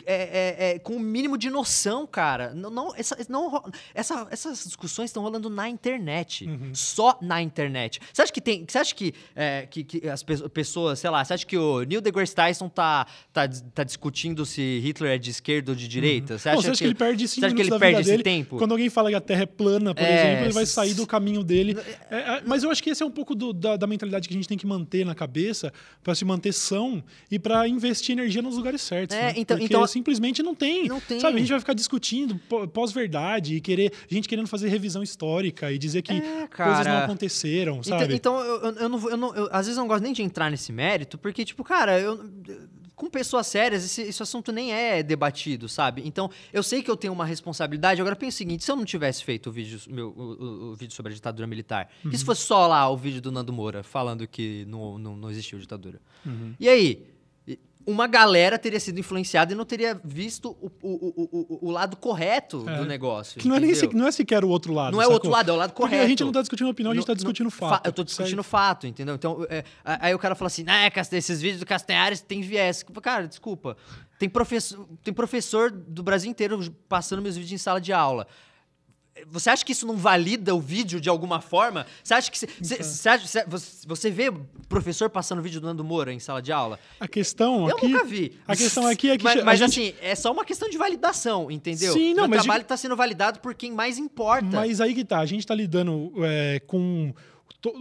é, é, é, com o um mínimo de noção, cara. Não, não, essa, não, essa, essas discussões estão rolando na internet. Uhum. Só na internet. Você acha que tem. Você acha que, é, que, que, as pessoas, sei lá, você acha que o Neil deGrasse Tyson tá, tá, tá discutindo se Hitler é de esquerda ou de direita? Uhum. Você acha, não, você acha que, ele perde cinco você acha que ele perde esse dele? tempo? Quando alguém fala que a Terra é plana, por é, exemplo, ele vai sair do caminho dele. Mas eu acho que esse é um pouco do, da, da mentalidade que a gente tem que manter na cabeça para se manter são e para investir energia nos lugares certos. É, né? então, Porque então simplesmente não tem. Não tem. Sabe, a gente vai ficar discutindo pós-verdade e querer. gente querendo fazer revisão histórica e dizer que é, coisas não aconteceram, então, sabe? Então, então eu, eu, não, eu, não, eu, às vezes eu não gosto nem de entrar nesse mérito, porque, tipo, cara, eu com pessoas sérias, esse, esse, assunto nem é debatido, sabe? Então, eu sei que eu tenho uma responsabilidade. Agora, pensa o seguinte: se eu não tivesse feito o vídeo, meu, o, o, o vídeo sobre a ditadura militar, uhum. e se fosse só lá o vídeo do Nando Moura falando que não, não, não existiu ditadura? Uhum. E aí? Uma galera teria sido influenciada e não teria visto o, o, o, o lado correto é. do negócio. Que não é, nem se, não é sequer o outro lado. Não é o outro lado, é o lado correto. Porque a gente não está discutindo opinião, a gente está discutindo fato. Fa eu estou discutindo fato, entendeu? Então, é, aí o cara fala assim, ah, esses vídeos do Castanhares tem viés. Cara, desculpa. Tem professor, tem professor do Brasil inteiro passando meus vídeos em sala de aula. Você acha que isso não valida o vídeo de alguma forma? Você acha que. Cê, cê, cê você vê professor passando vídeo do Nando Moura em sala de aula? A questão Eu aqui. nunca vi. A questão aqui é que. Mas, mas gente... assim, é só uma questão de validação, entendeu? Sim, não, o mas. O trabalho está sendo validado por quem mais importa. Mas aí que tá. A gente está lidando é, com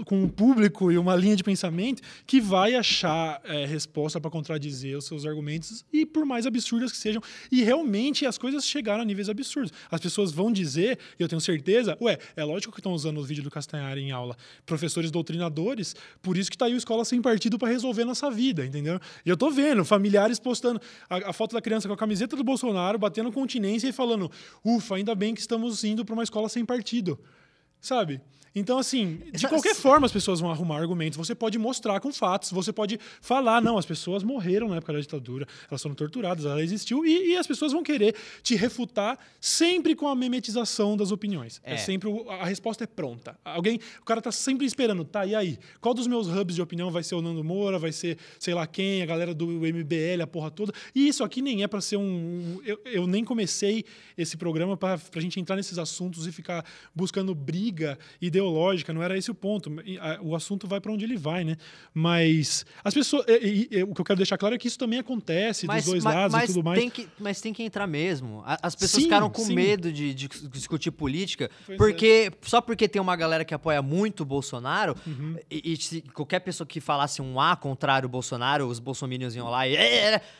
com um público e uma linha de pensamento que vai achar é, resposta para contradizer os seus argumentos e por mais absurdas que sejam. E realmente as coisas chegaram a níveis absurdos. As pessoas vão dizer, e eu tenho certeza, ué, é lógico que estão usando os vídeos do Castanhari em aula, professores doutrinadores, por isso que está aí o Escola Sem Partido para resolver nossa vida, entendeu? E eu tô vendo familiares postando a, a, foto da criança com a camiseta do Bolsonaro, batendo continência e falando, ufa, ainda bem que estamos indo para uma escola sem partido. Sabe? Então, assim, de qualquer forma as pessoas vão arrumar argumentos. Você pode mostrar com fatos, você pode falar, não, as pessoas morreram na época da ditadura, elas foram torturadas, ela existiu, e, e as pessoas vão querer te refutar sempre com a memetização das opiniões. É, é sempre a resposta é pronta. Alguém, o cara tá sempre esperando, tá, e aí? Qual dos meus hubs de opinião vai ser o Nando Moura, vai ser sei lá quem, a galera do MBL, a porra toda? E isso aqui nem é para ser um. Eu, eu, nem comecei esse programa para a gente entrar nesses assuntos e ficar buscando briga e ideológica, não era esse o ponto. O assunto vai para onde ele vai, né? Mas as pessoas. E, e, o que eu quero deixar claro é que isso também acontece mas, dos dois mas, lados mas e tudo mais. Tem que, mas tem que entrar mesmo. As pessoas sim, ficaram com sim. medo de, de, discutir política, pois porque é. só porque tem uma galera que apoia muito o Bolsonaro, uhum. e, e, se qualquer pessoa que falasse um A contrário ao Bolsonaro, os bolsominions iam lá e.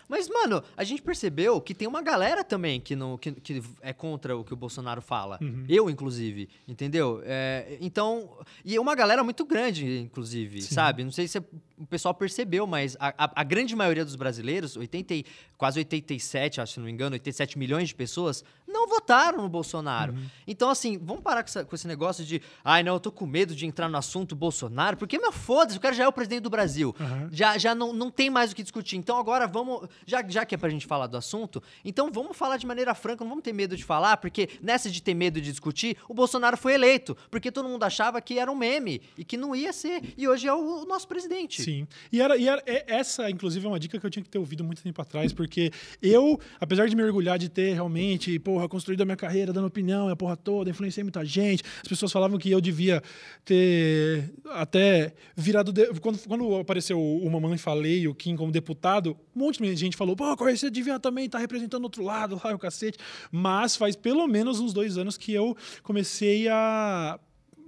Mas, mano, a gente percebeu que tem uma galera também que, não, que, que é contra o que o Bolsonaro fala. Uhum. Eu, inclusive. Entendeu? É, então, e é uma galera muito grande, inclusive, Sim. sabe? Não sei se o pessoal percebeu, mas a, a, a, grande maioria dos brasileiros, 80, quase 87, acho, se não me engano, 87 milhões de pessoas, não votaram no Bolsonaro. Uhum. Então, assim, vamos parar com, essa, com, esse negócio de, ai, não, eu tô com medo de entrar no assunto Bolsonaro, porque, meu, foda-se, o cara já é o presidente do Brasil. Uhum. Já, já não, não tem mais o que discutir. Então, agora vamos, já, já que é pra gente falar do assunto, então vamos falar de maneira franca, não vamos ter medo de falar, porque nessa de ter medo de discutir, o Bolsonaro foi eleito, porque todo mundo achava que era um meme e que não ia ser. E hoje é o, o nosso presidente. Sim. E, era, e era, essa, inclusive, é uma dica que eu tinha que ter ouvido muito tempo atrás, porque eu, apesar de me orgulhar de ter realmente, porra, construído a minha carreira, dando opinião, a porra toda, influenciei muita gente, as pessoas falavam que eu devia ter até virado. De... Quando, quando apareceu o Mamãe Falei, o Kim como deputado, um monte de gente falou, pô, você devia também estar tá representando outro lado, lá o cacete. Mas faz pelo menos uns dois anos que eu comecei a,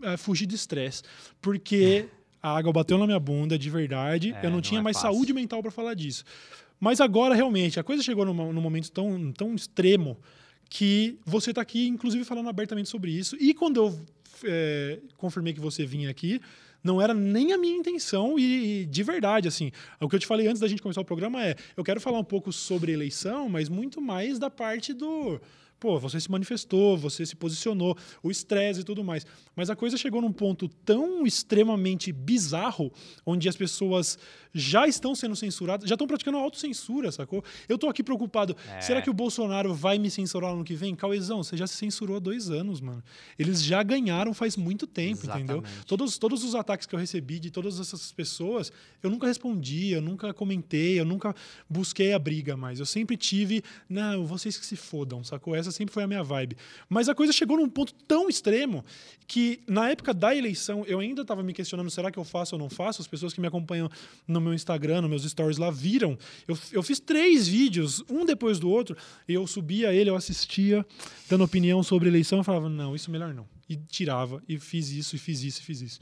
a fugir de estresse. Porque a água bateu na minha bunda de verdade, é, eu não, não tinha é mais fácil. saúde mental para falar disso. Mas agora, realmente, a coisa chegou num, num momento tão, tão extremo que você está aqui, inclusive, falando abertamente sobre isso. E quando eu é, confirmei que você vinha aqui, não era nem a minha intenção e, e, de verdade, assim, o que eu te falei antes da gente começar o programa é, eu quero falar um pouco sobre eleição, mas muito mais da parte do pô, você se manifestou, você se posicionou, o estresse e tudo mais. Mas a coisa chegou num ponto tão extremamente bizarro, onde as pessoas já estão sendo censuradas, já estão praticando autocensura, sacou? Eu tô aqui preocupado. É. Será que o Bolsonaro vai me censurar no ano que vem? Cauezão, você já se censurou há dois anos, mano. Eles já ganharam faz muito tempo, Exatamente. entendeu? Todos, todos os ataques que eu recebi de todas essas pessoas, eu nunca respondi, eu nunca comentei, eu nunca busquei a briga mais. Eu sempre tive, não, vocês que se fodam, sacou? Essa sempre foi a minha vibe. Mas a coisa chegou num ponto tão extremo que na época da eleição eu ainda estava me questionando, será que eu faço ou não faço? As pessoas que me acompanham no no meu Instagram, nos meus stories lá, viram. Eu, eu fiz três vídeos, um depois do outro, e eu subia ele, eu assistia, dando opinião sobre eleição, eu falava, não, isso melhor não. E tirava, e fiz isso, e fiz isso, e fiz isso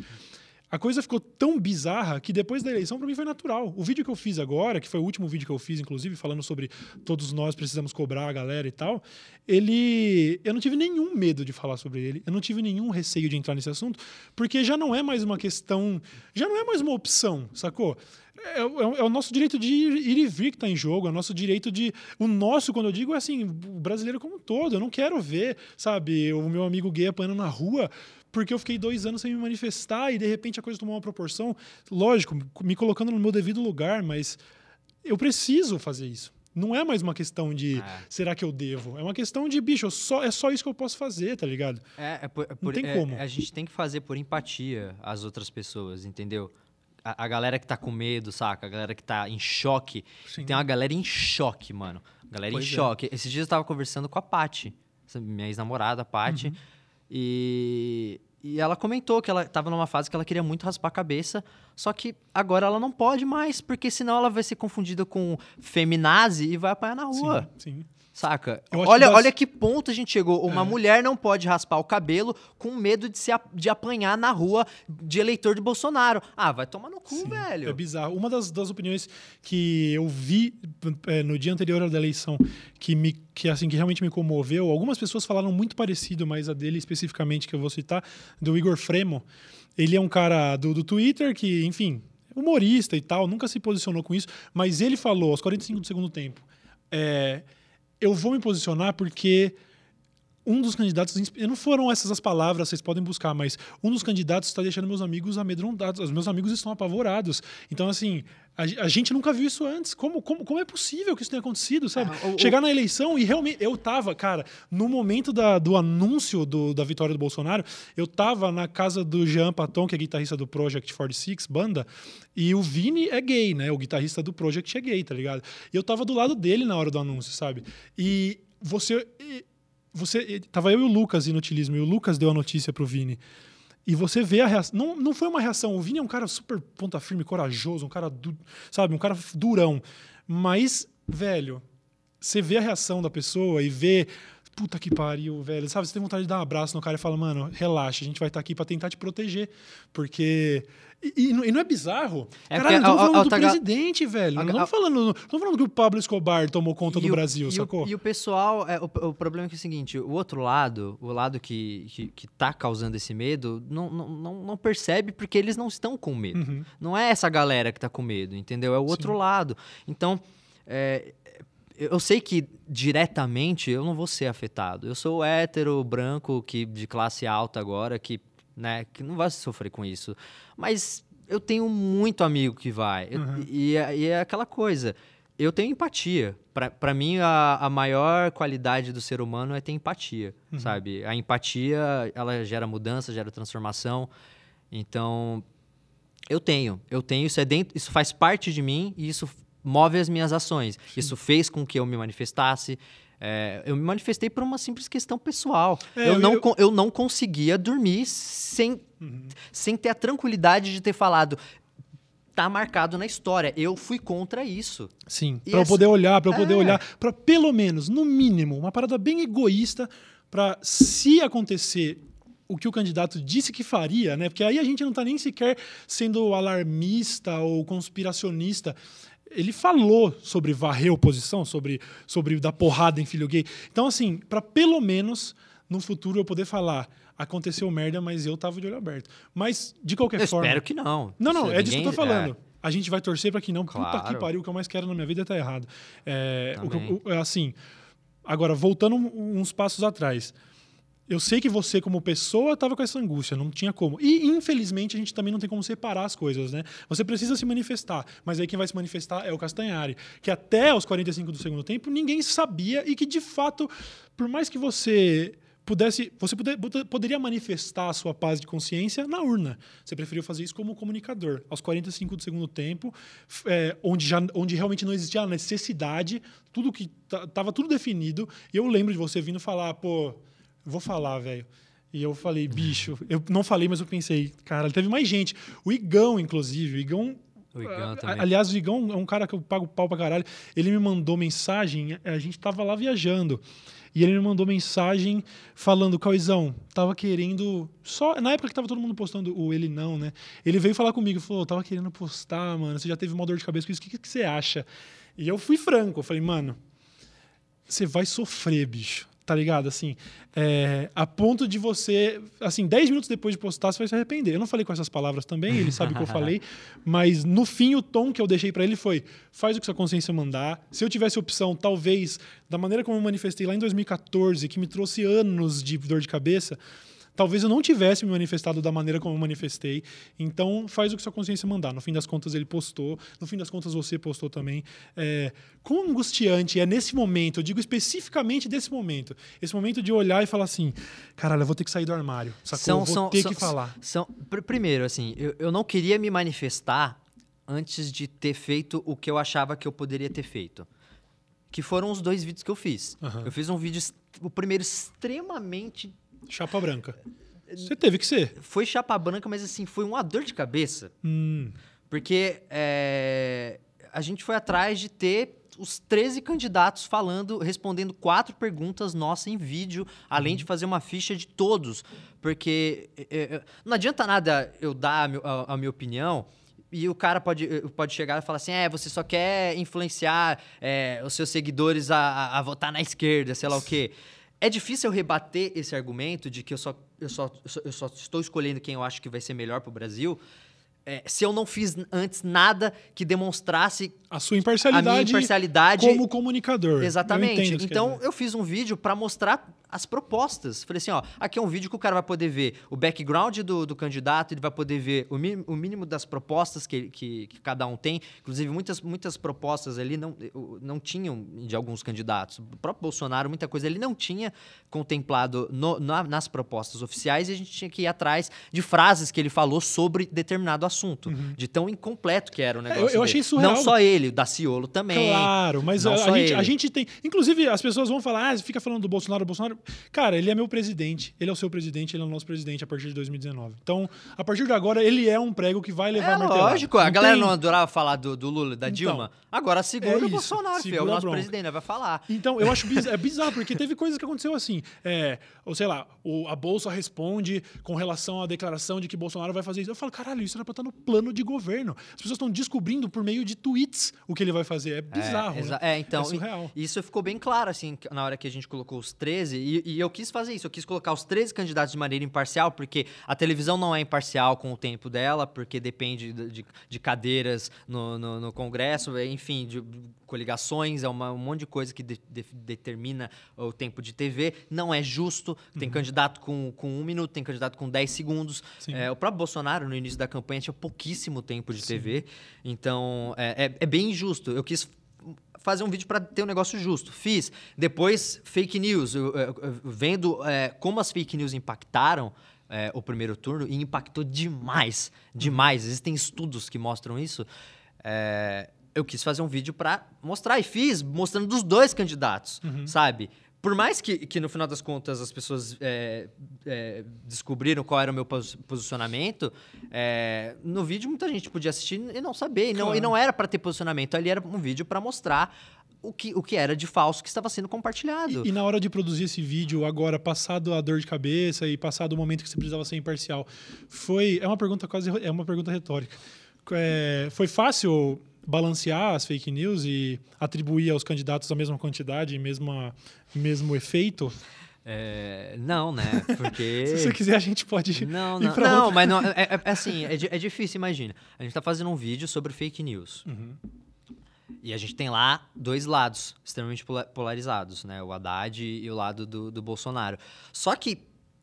a coisa ficou tão bizarra que depois da eleição para mim foi natural. O vídeo que eu fiz agora, que foi o último vídeo que eu fiz, inclusive, falando sobre todos nós precisamos cobrar a galera e tal, ele. Eu não tive nenhum medo de falar sobre ele, eu não tive nenhum receio de entrar nesse assunto, porque já não é mais uma questão. Já não é mais uma opção, sacou? É, é, é, o nosso direito de ir, ir e vir que está em jogo, é o nosso direito de. O nosso, quando eu digo, é assim, o brasileiro como um todo. Eu não quero ver, sabe, o meu amigo gay apanhando na rua porque eu fiquei dois anos sem me manifestar e de repente a coisa tomou uma proporção. Lógico, me colocando no meu devido lugar, mas eu preciso fazer isso. Não é mais uma questão de é. será que eu devo? É uma questão de, bicho, só, é só isso que eu posso fazer, tá ligado? É, é por, é Não tem é, como. A gente tem que fazer por empatia as outras pessoas, entendeu? A, a, galera que tá com medo, saca? A galera que tá em choque. Sim. Tem uma galera em choque, mano. Galera pois em choque. Esses dias eu tava conversando com a Paty, minha ex-namorada, a Paty. Uhum. E, e ela comentou que ela estava numa fase que ela queria muito raspar a cabeça, só que agora ela não pode mais, porque senão ela vai ser confundida com feminazi e vai apanhar na rua. Sim, sim. Saca? Olha, que olha que ponto a gente chegou. Uma é. mulher não pode raspar o cabelo com medo de, se, de apanhar na rua de eleitor de Bolsonaro. Ah, vai tomar no cu, Sim, velho. É bizarro. Uma das, das opiniões que eu vi é, no dia anterior da eleição que, me, que, assim, que realmente me comoveu, algumas pessoas falaram muito parecido, mas a dele especificamente, que eu vou citar, do Igor Fremo. Ele é um cara do, do Twitter que, enfim, humorista e tal, nunca se posicionou com isso, mas ele falou aos 45 do segundo tempo. É, eu vou me posicionar porque um dos candidatos. Não foram essas as palavras, vocês podem buscar, mas um dos candidatos está deixando meus amigos amedrontados. Os meus amigos estão apavorados. Então, assim, a, gente nunca viu isso antes. Como, como, como é possível que isso tenha acontecido, sabe? Ah, o, Chegar o... na eleição e realmente. Eu tava, cara, no momento da, do anúncio do, da vitória do Bolsonaro, eu tava na casa do Jean Paton, que é guitarrista do Project 46, banda, e o Vini é gay, né? O guitarrista do Project é gay, tá ligado? E eu tava do lado dele na hora do anúncio, sabe? E você você tava eu e o Lucas inutilismo e o Lucas deu a notícia pro Vini. E você vê a reação. Não, não foi uma reação. O Vini é um cara super ponta firme, corajoso, um cara, du, sabe, um cara durão. Mas, velho, você vê a reação da pessoa e vê puta que pariu, velho. Sabe, você tem vontade de dar um abraço no cara e fala, mano, relaxa, a gente vai estar tá aqui para tentar te proteger. Porque. E, e, e não é bizarro? É Caralho, estamos falando a, a, do presidente, velho. não estamos falando, falando que o Pablo Escobar tomou conta do o, Brasil, e sacou? O, e o pessoal, é, o, o, problema é, que é o seguinte: o outro lado, o lado que, que, que tá causando esse medo, não, não, não, não percebe porque eles não estão com medo. Uhum. Não é essa galera que tá com medo, entendeu? É o outro Sim. lado. Então. É, eu sei que diretamente eu não vou ser afetado. Eu sou hétero, branco, que de classe alta agora, que, né, que não vai sofrer com isso. Mas eu tenho muito amigo que vai. Uhum. E, é, e, é aquela coisa. Eu tenho empatia. Para mim, a, a, maior qualidade do ser humano é ter empatia, uhum. sabe? A empatia, ela gera mudança, gera transformação. Então, Eu tenho, eu tenho, isso é dentro, isso faz parte de mim e isso move as minhas ações. Sim. Isso fez com que eu me manifestasse. É, eu me manifestei por uma simples questão pessoal. É, eu, não, eu... eu não conseguia dormir sem, uhum. sem ter a tranquilidade de ter falado. Tá marcado na história. Eu fui contra isso. Sim. Para eu poder olhar, para eu poder é. olhar, para pelo menos, no mínimo, uma parada bem egoísta, para se acontecer o que o candidato disse que faria, né? Porque aí a gente não está nem sequer sendo alarmista ou conspiracionista ele falou sobre varrer oposição, sobre, sobre dar porrada em filho gay. Então, assim, para pelo menos no futuro eu poder falar, aconteceu merda, mas eu tava de olho aberto. Mas, de qualquer eu forma. Espero que não. Não, não, é disso que eu tô falando. É. A gente vai torcer para que não. Claro. Puta que pariu, o que eu mais quero na minha vida é tá errado. É, o, o, assim, agora, voltando uns passos atrás eu sei que você, como pessoa, estava com essa angústia, não tinha como. E, infelizmente, a gente também não tem como separar as coisas, né? Você precisa se manifestar, mas aí quem vai se manifestar é o Castanhari, que até os 45 do segundo tempo ninguém sabia e que, de fato, por mais que você pudesse, você puder, poderia manifestar a sua paz de consciência na urna. Você preferiu fazer isso como comunicador. Aos 45 do segundo tempo, é, onde, já, onde realmente não existia a necessidade, tudo que estava tudo definido. E eu lembro de você vindo falar, pô vou falar, velho. E eu falei, bicho, eu não falei, mas eu pensei, cara, teve mais gente. O Igão, inclusive, o Igão. O Igão também. Aliás, o Igão é um cara que eu pago pau pra caralho. Ele me mandou mensagem, a gente tava lá viajando. E ele me mandou mensagem falando, Cauizão, tava querendo. Só. Na época que tava todo mundo postando o ele não, né? Ele veio falar comigo, falou, tava querendo postar, mano. Você já teve uma dor de cabeça com isso, o que, que você acha? E eu fui franco, eu falei, mano, você vai sofrer, bicho tá ligado? Assim, é, a ponto de você, assim, 10 minutos depois de postar, você vai se arrepender. Eu não falei com essas palavras também, ele sabe que eu falei, mas no fim o tom que eu deixei para ele foi: faz o que sua consciência mandar. Se eu tivesse opção, talvez, da maneira como eu manifestei lá em 2014, que me trouxe anos de dor de cabeça, talvez eu não tivesse me manifestado da maneira como eu manifestei. Então, faz o que sua consciência mandar. No fim das contas, ele postou. No fim das contas, você postou também. É, quão angustiante é nesse momento, eu digo especificamente desse momento, esse momento de olhar e falar assim, caralho, eu vou ter que sair do armário, sacou? São, eu vou são, ter são, que falar. São, primeiro, assim, eu, eu não queria me manifestar antes de ter feito o que eu achava que eu poderia ter feito. Que foram os dois vídeos que eu fiz. Uhum. Eu fiz um vídeo, o primeiro extremamente Chapa branca. Você teve que ser. Foi chapa branca, mas assim, foi uma dor de cabeça. Hum. Porque é, a gente foi atrás de ter os 13 candidatos falando, respondendo quatro perguntas nossas em vídeo, além de fazer uma ficha de todos. Porque é, é não adianta nada eu dar a, a, a minha opinião e o cara pode, pode chegar e falar assim: é, você só quer influenciar é, os seus seguidores a, a, a, votar na esquerda, sei lá o quê. É difícil eu rebater esse argumento de que eu só, eu só, eu só estou escolhendo quem eu acho que vai ser melhor para o Brasil, é, se eu não fiz antes nada que demonstrasse a sua imparcialidade, a minha imparcialidade como comunicador. Exatamente. Eu então eu fiz um vídeo para mostrar as propostas. Falei assim, ó, aqui é um vídeo que o cara vai poder ver o background do, do candidato, ele vai poder ver o mínimo, o mínimo das propostas que, que, que, cada um tem. Inclusive, muitas, muitas propostas ali não, não tinham de alguns candidatos. O próprio Bolsonaro, muita coisa ele não tinha contemplado no, na, nas propostas oficiais e a gente tinha que ir atrás de frases que ele falou sobre determinado assunto, uhum. de tão incompleto que era o negócio. É, eu, eu achei surreal. Não só ele, o Daciolo também. Claro, mas a, a, gente, a, gente, tem. Inclusive, as pessoas vão falar, ah, fica falando do Bolsonaro, Bolsonaro. Cara, ele é meu presidente, ele é o seu presidente, ele é o nosso presidente a partir de 2019. Então, a partir de agora, ele é um prego que vai levar é, lógico, a galera tem... não adorava falar do, do Lula da então, Dilma. Agora segura é o Bolsonaro, filho, é o nosso presidente, vai falar. Então, eu acho bizarro, é bizarro, porque teve coisas que aconteceu assim. É, ou sei lá, o, a Bolsa responde com relação à declaração de que Bolsonaro vai fazer isso. Eu falo, caralho, isso era pra estar no plano de governo. As pessoas estão descobrindo por meio de tweets o que ele vai fazer. É bizarro. É, né? é então. É isso ficou bem claro, assim, na hora que a gente colocou os 13, e, e eu quis fazer isso. Eu quis colocar os 13 candidatos de maneira imparcial, porque a televisão não é imparcial com o tempo dela, porque depende de, de, de cadeiras no, no, no, Congresso, enfim, de coligações, é uma, um monte de coisa que de, determina o tempo de TV. Não é justo. Tem uhum. candidato com, com um minuto, tem candidato com 10 segundos. É, o próprio Bolsonaro, no início da campanha, tinha pouquíssimo tempo de Sim. TV. Então, é, é, é bem injusto. Eu quis fazer um vídeo para ter um negócio justo. Fiz. Depois, fake news. Eu, eu, eu, vendo é, como as fake news impactaram, é, o primeiro turno e impactou demais. Demais. Existem estudos que mostram isso. É, eu quis fazer um vídeo para mostrar e fiz, mostrando dos dois candidatos, uhum. sabe? Por mais que, que, no final das contas, as pessoas é, é, descobriram qual era o meu posicionamento, é, no vídeo muita gente podia assistir e não saber. E não, claro. e não era para ter posicionamento, ali era um vídeo para mostrar o que, o que era de falso que estava sendo compartilhado. E, e, na hora de produzir esse vídeo, agora, passado a dor de cabeça e passado o momento que você precisava ser imparcial, foi. É uma pergunta quase. É uma pergunta retórica. É, foi fácil balancear as fake news e atribuir aos candidatos a mesma quantidade e mesma, mesmo efeito? É, não, né? Porque. Se você quiser, a gente pode. Não, não, não outra... mas não, é, é, é assim, é, é, difícil, imagina. A gente está fazendo um vídeo sobre fake news. Uhum. E a gente tem lá dois lados extremamente polarizados, né? O Haddad e o lado do, do Bolsonaro. Só que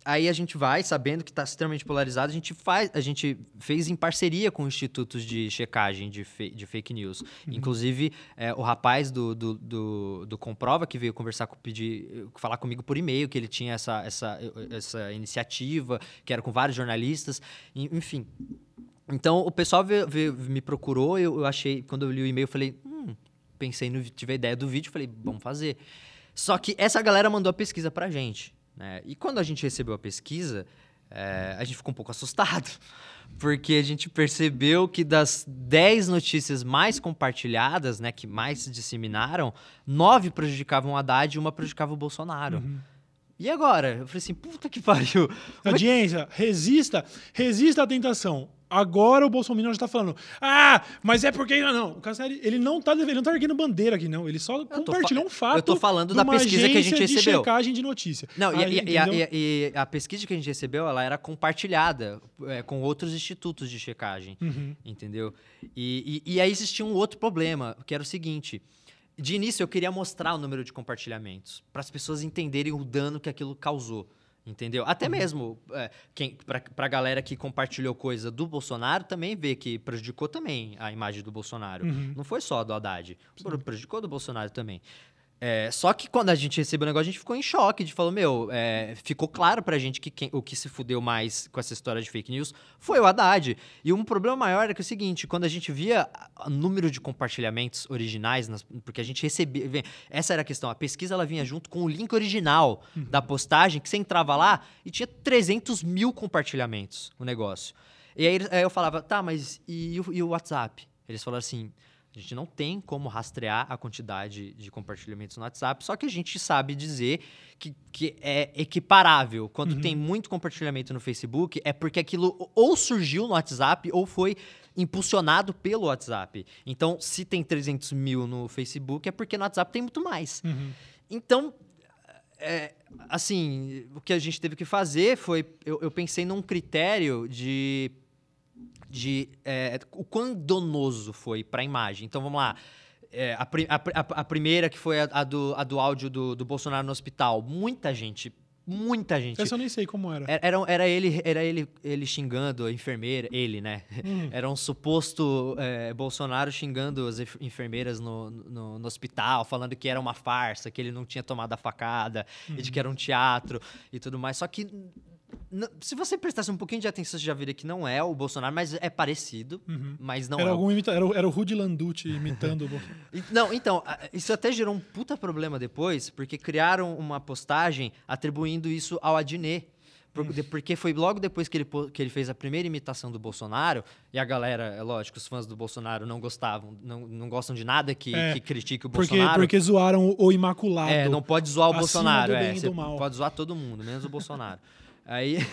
aí a gente vai, sabendo que está extremamente polarizado, a gente, faz, a gente fez em parceria com institutos de checagem de, fe, de fake news. Uhum. Inclusive, é, o rapaz do, do, do, do, Comprova que veio conversar com, pedir, falar comigo por e-mail, que ele tinha essa, essa, essa iniciativa, que era com vários jornalistas, enfim. Então, o pessoal veio, veio, me procurou, eu, eu, achei, quando eu li o e-mail, eu falei, hum, pensei no, tive a ideia do vídeo, falei, vamos fazer. Só que essa galera mandou a pesquisa pra gente. Né? E quando a gente recebeu a pesquisa, é, a gente ficou um pouco assustado, porque a gente percebeu que das 10 notícias mais compartilhadas, né, que mais se disseminaram, nove prejudicavam o Haddad e uma prejudicava o Bolsonaro. Uhum. E agora? Eu falei assim, puta que pariu. Audiência, resista, resista à tentação. Agora o Bolsonaro já está falando, ah, mas é porque. Não, o Cassiari, ele não está ele não tá erguendo bandeira aqui, não. Ele só compartilhou um fato. Eu estou falando da pesquisa que a gente recebeu. de checagem de notícia. Não, Aí, e, a, e, a, e, a, pesquisa que a gente recebeu, ela era compartilhada é, com outros institutos de checagem. Uhum. Entendeu? E, e, e aí existia um outro problema, que era o seguinte. De início, eu queria mostrar o número de compartilhamentos, para as pessoas entenderem o dano que aquilo causou. Entendeu? Até uhum. mesmo é, quem, pra, pra galera que compartilhou coisa do Bolsonaro também vê que prejudicou também a imagem do Bolsonaro. Uhum. Não foi só do Haddad. Sim. Prejudicou do Bolsonaro também. É, só que quando a gente recebeu o negócio, a gente ficou em choque de falou, meu, é, ficou claro pra gente que quem, o que se fudeu mais com essa história de fake news foi o Haddad. E um problema maior é que é o seguinte, quando a gente via o número de compartilhamentos originais, nas, porque a gente recebia. Essa era a questão, a pesquisa ela vinha junto com o link original uhum. da postagem, que você entrava lá e tinha 300 mil compartilhamentos o negócio. E aí, aí eu falava, tá, mas e, e o WhatsApp? Eles falaram assim. A gente não tem como rastrear a quantidade de compartilhamentos no WhatsApp, só que a gente sabe dizer que, que é equiparável. Quando uhum. tem muito compartilhamento no Facebook, é porque aquilo ou surgiu no WhatsApp ou foi impulsionado pelo WhatsApp. Então, se tem 300 mil no Facebook, é porque no WhatsApp tem muito mais. Uhum. Então, é, assim, o que a gente teve que fazer foi. Eu, eu pensei num critério de de é, o quão donoso foi para a imagem. Então vamos lá. É, a, a, a, primeira que foi a, do, a do áudio do, do Bolsonaro no hospital. Muita gente muita gente. Essa eu nem sei como era. Era, era, ele, era ele, ele xingando a enfermeira, ele, né? Hum. Era um suposto é, Bolsonaro xingando as enfermeiras no, no, no, hospital, falando que era uma farsa, que ele não tinha tomado a facada, e de que era um teatro e tudo mais. Só que se você prestasse um pouquinho de atenção, você já viria que não é o Bolsonaro, mas é parecido, uhum. mas não era é. Algum imita era, o, era o Rudy Landucci imitando o Bolsonaro. Não, então, isso até gerou um puta problema depois, porque criaram uma postagem atribuindo isso ao Adnet. Hum. Porque foi logo depois que ele, que ele fez a primeira imitação do Bolsonaro, e a galera, é lógico, os fãs do Bolsonaro não gostavam, não, não gostam de nada que, é, que critique o porque, Bolsonaro. Porque zoaram o, o Imaculado. É, não pode zoar o Bolsonaro. É, pode zoar todo mundo, menos o Bolsonaro. Aí.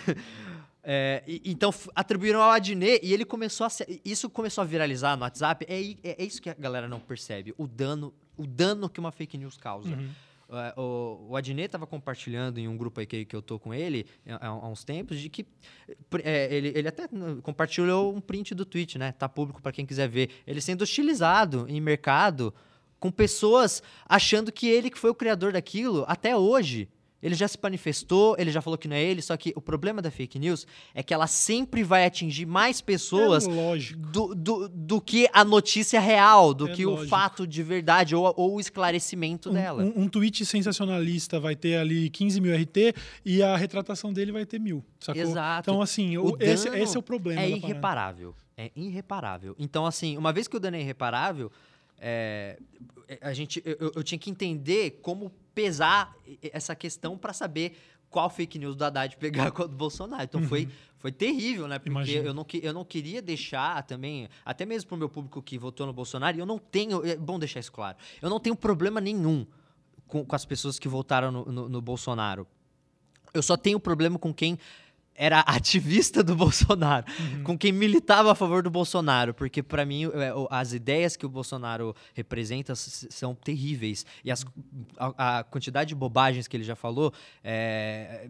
É, e, então atribuíram ao Adnet e ele começou a ser, isso começou a viralizar no WhatsApp. É, é, é, isso que a galera não percebe, o dano, o dano que uma fake news causa. Uhum. É, o, o Adnet estava compartilhando em um grupo aí que, que eu tô com ele há, há uns tempos de que é, ele, ele até compartilhou um print do tweet, né? Tá público para quem quiser ver. Ele sendo hostilizado em mercado com pessoas achando que ele que foi o criador daquilo até hoje Ele já se manifestou, ele já falou que não é ele, só que o problema da fake news é que ela sempre vai atingir mais pessoas é do, do, do, que a notícia real, do é que lógico. o fato de verdade ou, ou o esclarecimento um, dela. Um, um, tweet sensacionalista vai ter ali 15 mil RT e a retratação dele vai ter mil. Sacou? Exato. Então, assim, o, esse, esse, é o problema. É irreparável. É irreparável. Então, assim, uma vez que o dano é irreparável, é, a gente, eu, eu, tinha que entender como pesar essa questão para saber qual fake news do Haddad pegar com o do Bolsonaro. Então uhum. foi, foi terrível, né? Porque eu não, eu não queria deixar também, até mesmo para o meu público que votou no Bolsonaro, eu não tenho. É bom deixar isso claro. Eu não tenho problema nenhum com, com as pessoas que votaram no, no, no Bolsonaro. Eu só tenho problema com quem era ativista do Bolsonaro, uhum. com quem militava a favor do Bolsonaro, porque para mim é, as ideias que o Bolsonaro representa são terríveis e as, a, a, quantidade de bobagens que ele já falou, é,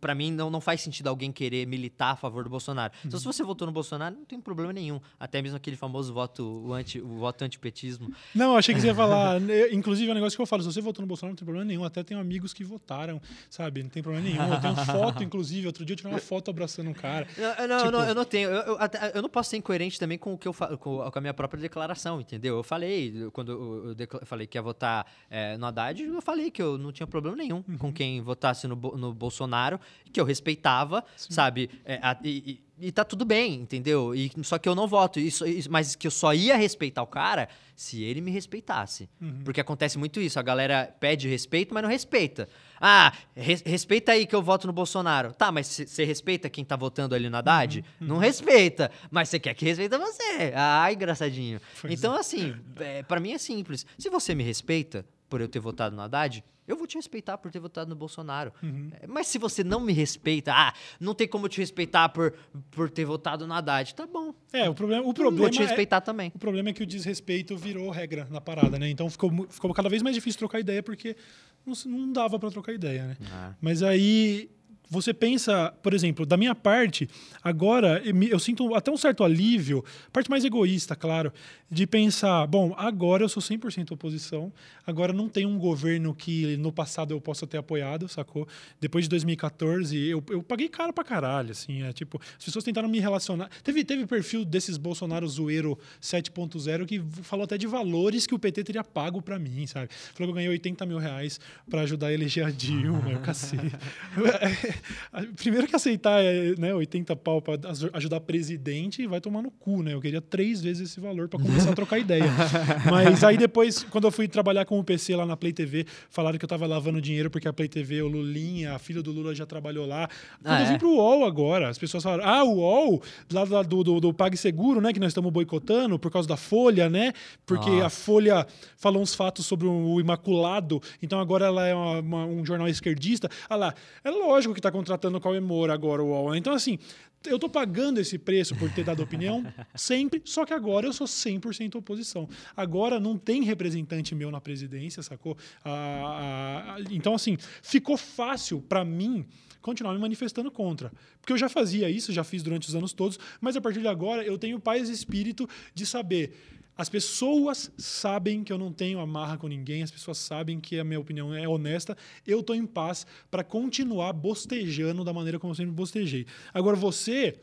para mim não, não faz sentido alguém querer militar a favor do Bolsonaro. Uhum. Então se você votou no Bolsonaro não tem problema nenhum, até mesmo aquele famoso voto o anti o voto antipetismo. Não, achei que você ia falar, né, inclusive é um negócio que eu falo, se você votou no Bolsonaro não tem problema nenhum, até tenho amigos que votaram, sabe, não tem problema nenhum. Eu tenho foto inclusive, outro dia eu tirei uma foto abraçando um cara. Não, não, tipo... não eu não tenho. Eu, eu, eu, não posso ser incoerente também com o que eu falo, com, a minha própria declaração, entendeu? Eu falei, quando eu, eu falei que ia votar é, no Haddad, eu falei que eu não tinha problema nenhum uhum. com quem votasse no, no Bolsonaro, que eu respeitava, Sim. sabe? É, a, e, e tá tudo bem, entendeu? E, só que eu não voto. Isso, isso, mas que eu só ia respeitar o cara se ele me respeitasse. Uhum. Porque acontece muito isso. A galera pede respeito, mas não respeita. Ah, res, respeita aí que eu voto no Bolsonaro. Tá, mas você respeita quem tá votando ali no Haddad? Uhum. Não respeita. Mas você quer que respeita você. Ai, engraçadinho. Pois então, é. assim, é, para mim é simples. Se você me respeita por eu ter votado no Haddad, eu vou te respeitar por ter votado no Bolsonaro. Uhum. É, mas se você não me respeita, ah, não tem como te respeitar por, por ter votado no Haddad, tá bom. É, o problema, o problema vou te respeitar é, também. O problema é que o desrespeito virou regra na parada, né? Então ficou, ficou cada vez mais difícil trocar ideia porque não, não dava para trocar ideia, né? Ah. Mas aí você pensa, por exemplo, da minha parte, agora eu sinto até um certo alívio, parte mais egoísta, claro, de pensar, bom, agora eu sou 100% oposição, agora não tem um governo que no passado eu possa ter apoiado, sacou? Depois de 2014, eu, eu paguei caro pra caralho, assim, é tipo, as pessoas tentaram me relacionar. Teve, teve perfil desses Bolsonaro zoeiro 7.0 que falou até de valores que o PT teria pago para mim, sabe? Falou que eu ganhei 80 mil reais pra ajudar a eleger a Dilma, eu cacete. Primeiro que aceitar né, 80 pau pra ajudar presidente, vai tomar no cu, né? Eu queria três vezes esse valor para começar a trocar ideia. Mas aí depois, quando eu fui trabalhar com o PC lá na Play TV, falaram que eu tava lavando dinheiro porque a Play TV, o Lulinha, a filha do Lula já trabalhou lá. Quando ah, eu vim é? pro UOL agora, as pessoas falaram, ah, o UOL, lá do, do, do PagSeguro, né, que nós estamos boicotando por causa da Folha, né? Porque a Folha falou uns fatos sobre o Imaculado, então agora ela é uma, uma, um jornal esquerdista. Ah lá, é lógico que tá contratando o Cauê Moura agora, o UOL. Então, assim, eu estou pagando esse preço por ter dado opinião sempre, só que agora eu sou 100% oposição. Agora não tem representante meu na presidência, sacou? Ah, ah, então, assim, ficou fácil para mim continuar me manifestando contra. Porque eu já fazia isso, já fiz durante os anos todos, mas a partir de agora eu tenho paz e espírito de saber as pessoas sabem que eu não tenho amarra com ninguém, as pessoas sabem que a minha opinião é honesta. Eu estou em paz para continuar bostejando da maneira como eu sempre bostejei. Agora, você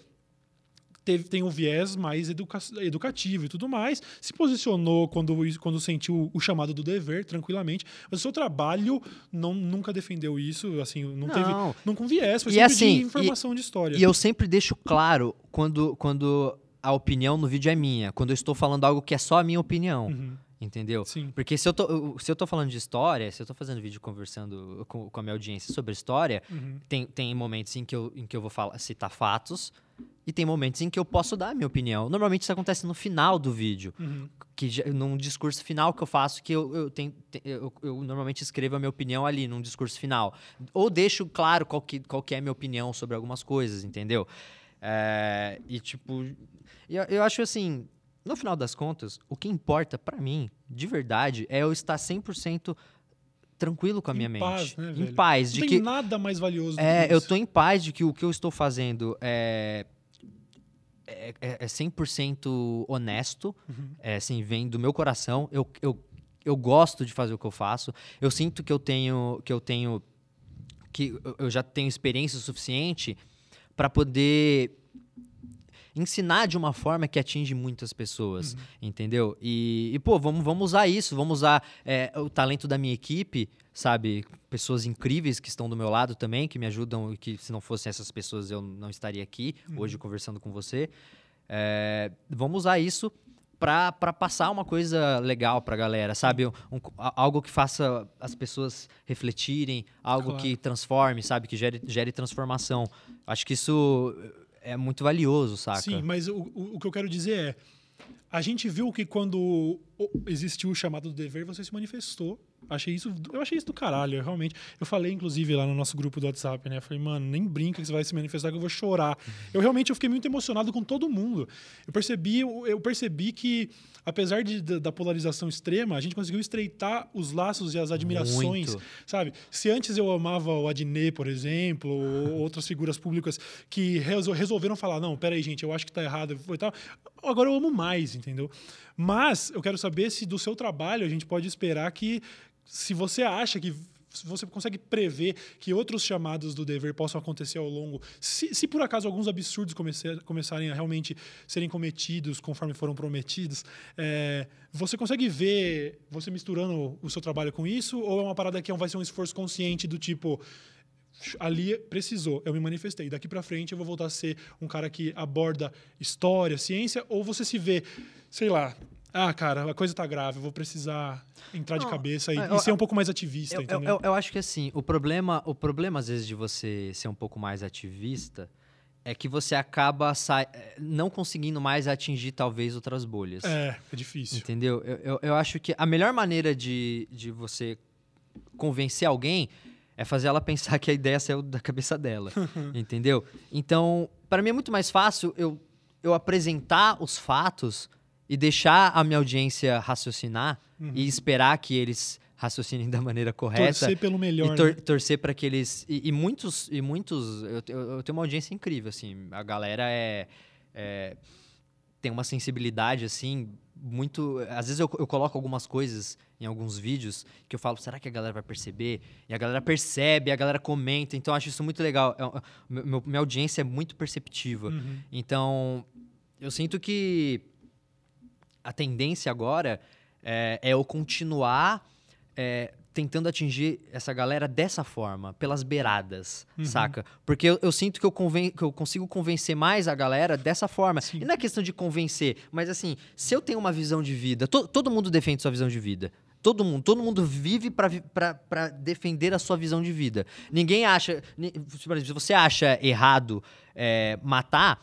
teve, tem um viés mais educa educativo e tudo mais, se posicionou quando, quando sentiu o chamado do dever, tranquilamente, mas o seu trabalho não, nunca defendeu isso, assim, não, não. teve não com viés, foi e sempre assim, de informação e, de história. E eu sempre deixo claro quando, quando a opinião no vídeo é minha, quando eu estou falando algo que é só a minha opinião. Uhum. Entendeu? Sim. Porque se eu, tô, se eu tô falando de história, se eu tô fazendo vídeo conversando com, com a minha audiência sobre história, uhum. tem, tem momentos em que eu, em que eu vou falar, citar fatos e tem momentos em que eu posso dar a minha opinião. Normalmente isso acontece no final do vídeo, uhum. que já, num discurso final que eu faço, que eu, eu, tenho, eu, eu, normalmente escrevo a minha opinião ali, num discurso final. Ou deixo claro qual que, qual que é a minha opinião sobre algumas coisas, entendeu? É, e tipo, eu, eu acho assim, no final das contas, o que importa para mim, de verdade, é eu estar 100% tranquilo com a minha em mente. Paz, né, em paz, de Não que tem nada mais valioso. É, eu tô em paz de que o que eu estou fazendo é é, é, é 100% honesto, uhum. é, assim, vem do meu coração. Eu, eu, eu gosto de fazer o que eu faço. Eu sinto que eu tenho que eu tenho que eu já tenho experiência suficiente para poder ensinar de uma forma que atinge muitas pessoas, uhum. entendeu? E, e, pô, vamos, vamos usar isso, vamos usar é, o talento da minha equipe, sabe? Pessoas incríveis que estão do meu lado também, que me ajudam e que se não fossem essas pessoas eu não estaria aqui uhum. hoje conversando com você. É, vamos usar isso para passar uma coisa legal para a galera, sabe? Um, algo que faça as pessoas refletirem, algo claro. que transforme, sabe? Que gere, gere transformação. Acho que isso é muito valioso, saca? Sim, mas o, o, o que eu quero dizer é. A gente viu que quando existiu o chamado do dever, você se manifestou. Achei isso, eu achei isso do caralho, realmente. Eu falei, inclusive, lá no nosso grupo do WhatsApp, né? Eu falei, mano, nem brinca que você vai se manifestar que eu vou chorar. Uhum. Eu realmente eu fiquei muito emocionado com todo mundo. Eu percebi, eu percebi que, apesar de, da polarização extrema, a gente conseguiu estreitar os laços e as admirações, muito. sabe? Se antes eu amava o Adnet, por exemplo, ou outras figuras públicas que resolveram falar, não, peraí, gente, eu acho que tá errado e tal. Agora eu amo mais, entendeu? Mas eu quero saber se do seu trabalho a gente pode esperar que, se você acha que você consegue prever que outros chamados do dever possam acontecer ao longo, se, se por acaso alguns absurdos comece, começarem a realmente serem cometidos conforme foram prometidos, é, você consegue ver você misturando o seu trabalho com isso? Ou é uma parada que vai ser um esforço consciente do tipo ali precisou, eu me manifestei. Daqui para frente eu vou voltar a ser um cara que aborda história, ciência, ou você se vê, sei lá, ah, cara, a coisa tá grave, eu vou precisar entrar de cabeça e, eu, e ser um pouco mais ativista, eu, entendeu? Eu, eu, acho que assim, o problema, o problema às vezes de você ser um pouco mais ativista é que você acaba não conseguindo mais atingir talvez outras bolhas. É, é difícil. Entendeu? Eu, eu, eu acho que a melhor maneira de, de você convencer alguém é fazer ela pensar que a ideia saiu da cabeça dela, entendeu? Então, para mim é muito mais fácil eu, eu apresentar os fatos e deixar a minha audiência raciocinar uhum. e esperar que eles raciocinem da maneira correta. Torcer pelo melhor. E tor né? torcer para que eles. E, e, muitos. E muitos eu, eu, eu, tenho uma audiência incrível, assim. A galera é, é tem uma sensibilidade, assim, muito. Às vezes eu, eu coloco algumas coisas em alguns vídeos que eu falo, será que a galera vai perceber? E a galera percebe, a galera comenta. Então eu acho isso muito legal. É, meu, minha audiência é muito perceptiva. Uhum. Então eu sinto que a tendência agora é, é eu continuar. É, tentando atingir essa galera dessa forma, pelas beiradas, uhum. saca? Porque eu, eu sinto que eu, que eu consigo convencer mais a galera dessa forma. Sim. E não é questão de convencer, mas assim, se eu tenho uma visão de vida, to todo mundo defende sua visão de vida. Todo mundo, todo mundo vive para defender a sua visão de vida. Ninguém acha. Se você acha errado é, matar,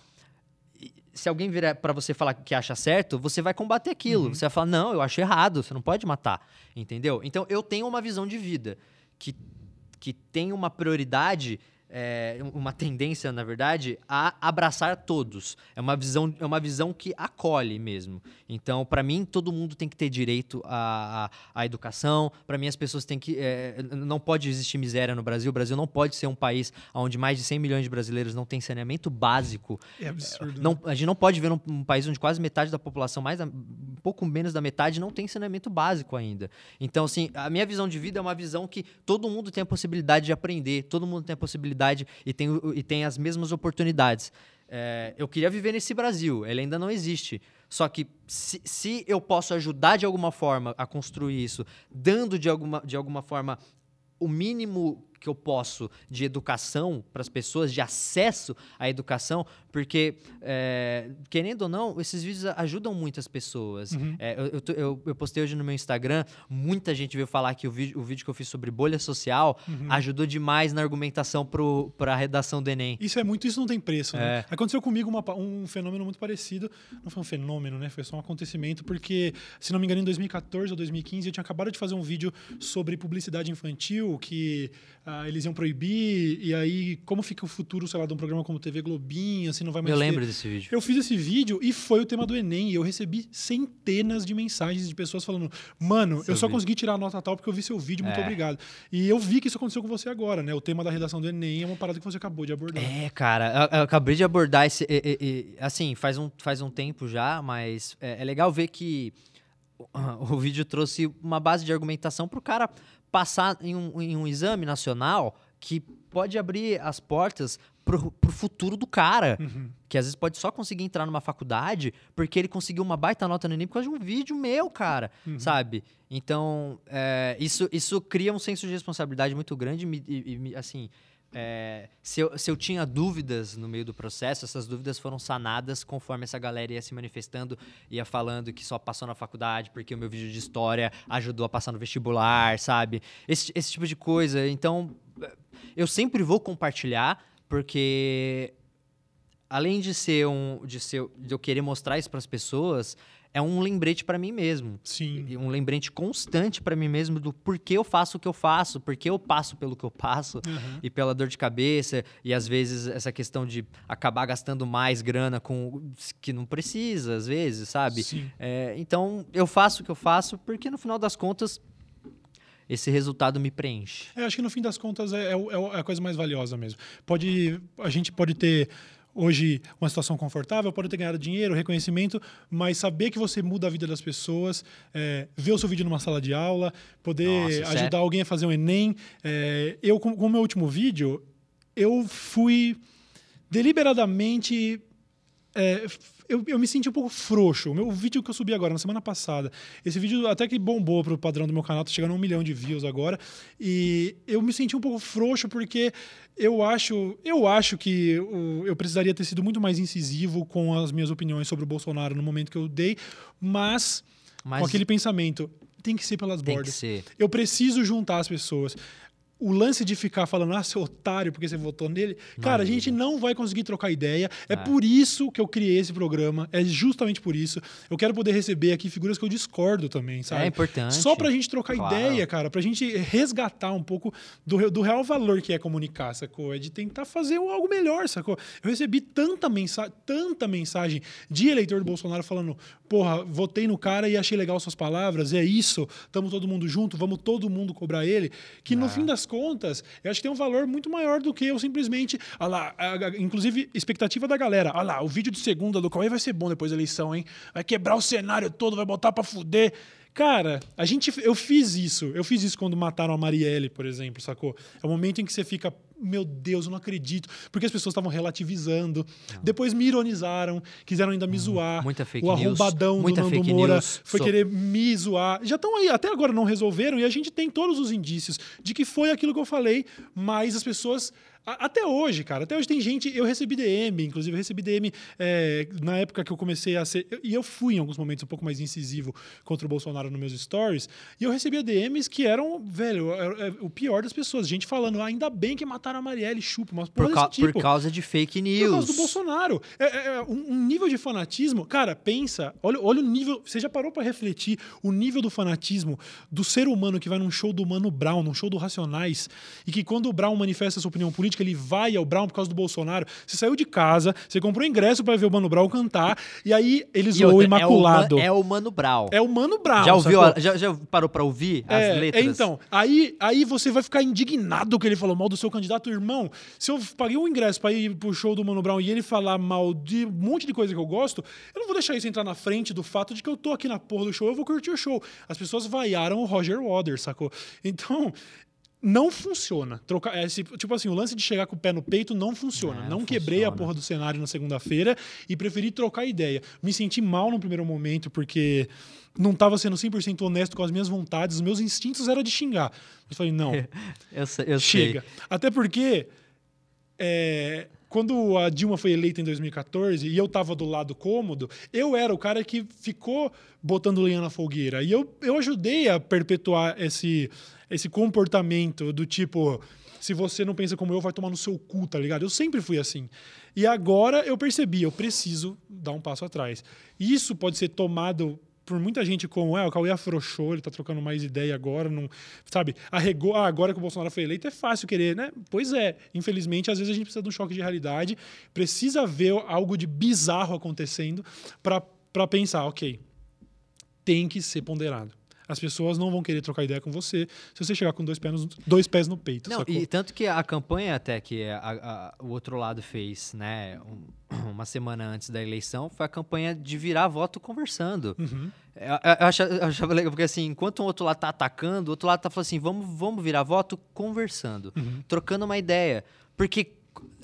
se alguém virar para você falar que acha certo, você vai combater aquilo. Uhum. Você vai falar, não, eu acho errado, você não pode matar. Entendeu? Então eu tenho uma visão de vida que, que tem uma prioridade é, uma tendência, na verdade, a abraçar todos. É uma visão, é uma visão que acolhe mesmo. Então, para mim, todo mundo tem que ter direito à, à, à educação. Para mim, as pessoas têm que. É, não pode existir miséria no Brasil. O Brasil não pode ser um país onde mais de 100 milhões de brasileiros não têm saneamento básico. É absurdo. Não, a gente não pode ver um, um país onde quase metade da população, mais um pouco menos da metade, não tem saneamento básico ainda. Então, assim, a minha visão de vida é uma visão que todo mundo tem a possibilidade de aprender, todo mundo tem a possibilidade e tem, e tem as mesmas oportunidades. É, eu queria viver nesse Brasil, ele ainda não existe. Só que se, se, eu posso ajudar de alguma forma a construir isso, dando de alguma, de alguma forma o mínimo que eu posso de educação para as pessoas, de acesso à educação, porque, é, querendo ou não, esses vídeos ajudam muitas pessoas. Uhum. É, eu, eu, eu, postei hoje no meu Instagram, muita gente veio falar que o vídeo, o vídeo que eu fiz sobre bolha social uhum. ajudou demais na argumentação para a redação do Enem. Isso é muito, isso não tem preço. Né? É. Aconteceu comigo uma, um fenômeno muito parecido. Não foi um fenômeno, né? Foi só um acontecimento, porque, se não me engano, em 2014 ou 2015, eu tinha acabado de fazer um vídeo sobre publicidade infantil, que ah, eles iam proibir, e aí como fica o futuro, sei lá, de um programa como TV Globinho, assim, não vai mais Eu ter. lembro desse vídeo. Eu fiz esse vídeo e foi o tema do Enem, e eu recebi centenas de mensagens de pessoas falando, mano, seu eu só vídeo. consegui tirar a nota tal porque eu vi seu vídeo, muito é. obrigado. E eu vi que isso aconteceu com você agora, né? O tema da redação do Enem é uma parada que você acabou de abordar. É, cara, eu, eu acabei de abordar esse, assim, faz um, faz um tempo já, mas é, é legal ver que o vídeo trouxe uma base de argumentação para o cara passar em um, em um exame nacional que pode abrir as portas pro, pro futuro do cara. Uhum. Que às vezes pode só conseguir entrar numa faculdade porque ele conseguiu uma baita nota no Enem por causa de um vídeo meu, cara. Uhum. Sabe? Então, é, isso, isso cria um senso de responsabilidade muito grande e, e assim. É, se, eu, se eu tinha dúvidas no meio do processo, essas dúvidas foram sanadas conforme essa galera ia se manifestando, ia falando que só passou na faculdade porque o meu vídeo de história ajudou a passar no vestibular, sabe? Esse, esse tipo de coisa. Então, eu sempre vou compartilhar, porque além de ser um. de, ser, de eu querer mostrar isso para as pessoas, é um lembrete para mim mesmo. Sim. Um lembrete constante para mim mesmo do porquê eu faço o que eu faço, porquê eu passo pelo que eu passo uhum. e pela dor de cabeça e às vezes essa questão de acabar gastando mais grana com que não precisa, às vezes, sabe? É, então eu faço o que eu faço porque no final das contas esse resultado me preenche. É, acho que no fim das contas é, é, é a coisa mais valiosa mesmo. Pode, a gente pode ter hoje uma situação confortável, pode ter ganhado dinheiro, reconhecimento, mas saber que você muda a vida das pessoas, é, ver o seu vídeo numa sala de aula, poder Nossa, ajudar sério? alguém a fazer um Enem. É, eu, com o meu último vídeo, eu fui deliberadamente é, eu, eu, me senti um pouco frouxo. O meu vídeo que eu subi agora, na semana passada, esse vídeo até que bombou pro padrão do meu canal, tá chegando a um milhão de views agora. E eu me senti um pouco frouxo porque eu acho, eu acho que eu, precisaria ter sido muito mais incisivo com as minhas opiniões sobre o Bolsonaro no momento que eu dei, mas, mas... com aquele pensamento, tem que ser pelas bordas. Eu preciso juntar as pessoas o lance de ficar falando, ah, seu otário, porque você votou nele, cara, a gente não vai conseguir trocar ideia. É, é, por isso que eu criei esse programa. É justamente por isso. Eu quero poder receber aqui figuras que eu discordo também, sabe? É importante. Só pra gente trocar claro. ideia, cara, pra gente resgatar um pouco do, do real valor que é comunicar, sacou? É de tentar fazer algo melhor, sacou? Eu recebi tanta mensagem, tanta mensagem de eleitor do Bolsonaro falando, porra, votei no cara e achei legal suas palavras, é isso, tamo todo mundo junto, vamos todo mundo cobrar ele, que no é. fim das contas, eu acho que tem um valor muito maior do que eu simplesmente. Olha lá, a, a, inclusive, expectativa da galera. Olha lá, o vídeo de segunda do Cauê vai ser bom depois da eleição, hein? Vai quebrar o cenário todo, vai botar pra fuder. Cara, a gente, eu fiz isso. Eu fiz isso quando mataram a Marielle, por exemplo, sacou? É o momento em que você fica, meu Deus, eu não acredito. Porque as pessoas estavam relativizando. Não. Depois me ironizaram, quiseram ainda me hum, zoar. Muita fake o news. Arrombadão muita do Nando Moura foi so... querer me zoar. Já estão aí, até agora não resolveram. E a gente tem todos os indícios de que foi aquilo que eu falei, mas as pessoas até hoje, cara, até hoje tem gente. Eu recebi DM, inclusive, eu recebi DM é, na época que eu comecei a ser. E eu fui em alguns momentos um pouco mais incisivo contra o Bolsonaro nos meus stories. E eu recebia DMs que eram, velho, é, é, o pior das pessoas. Gente falando, ah, ainda bem que mataram a Marielle, chupa, mas por, ca tipo. por causa de fake news. Por causa do Bolsonaro. É, é, é um, um, nível de fanatismo. Cara, pensa, olha, olha o nível. Você já parou para refletir o nível do fanatismo do ser humano que vai num show do Mano Brown, num show do Racionais, e que quando o Brown manifesta sua opinião política, política, ele vai ao Brown por causa do Bolsonaro. Você saiu de casa, você comprou ingresso para ver o Mano Brown cantar, e aí eles zoou o Imaculado. É o, Mano Brown. É o Mano Brown. Já ouviu? Já, já, parou para ouvir as é, letras? É, então, aí, aí você vai ficar indignado que ele falou mal do seu candidato, irmão. Se eu paguei um ingresso para ir pro show do Mano Brown e ele falar mal de um monte de coisa que eu gosto, eu não vou deixar isso entrar na frente do fato de que eu tô aqui na porra do show, eu vou curtir o show. As pessoas vaiaram o Roger Waters, sacou? Então, não funciona. Trocar, é, tipo assim, o lance de chegar com o pé no peito não funciona. É, não, quebrei a porra do cenário na segunda-feira e preferi trocar ideia. Me senti mal no primeiro momento porque não estava sendo 100% honesto com as minhas vontades, os meus instintos eram de xingar. Eu falei, não. eu, eu chega. Sei. Até porque é, quando a Dilma foi eleita em 2014 e eu estava do lado cômodo, eu era o cara que ficou botando lenha na fogueira. E eu, eu ajudei a perpetuar esse esse comportamento do tipo, se você não pensa como eu, vai tomar no seu cu, tá ligado? Eu sempre fui assim. E agora eu percebi, eu preciso dar um passo atrás. Isso pode ser tomado por muita gente como, é, o Cauê afrouxou, ele tá trocando mais ideia agora, não, sabe, arregou, ah, agora que o Bolsonaro foi eleito é fácil querer, né? Pois é, infelizmente, às vezes a gente precisa de um choque de realidade, precisa ver algo de bizarro acontecendo para pensar, ok, tem que ser ponderado As pessoas não vão querer trocar ideia com você se você chegar com dois pés no, dois pés no peito. Não, sacou? e tanto que a campanha até que a, a, o outro lado fez, né, um, uma semana antes da eleição, foi a campanha de virar voto conversando. Uhum. Eu, eu, achava, eu, achava, legal, porque assim, enquanto o outro lado tá atacando, o outro lado tá falando assim, vamos, vamos virar voto conversando, uhum. trocando uma ideia. Porque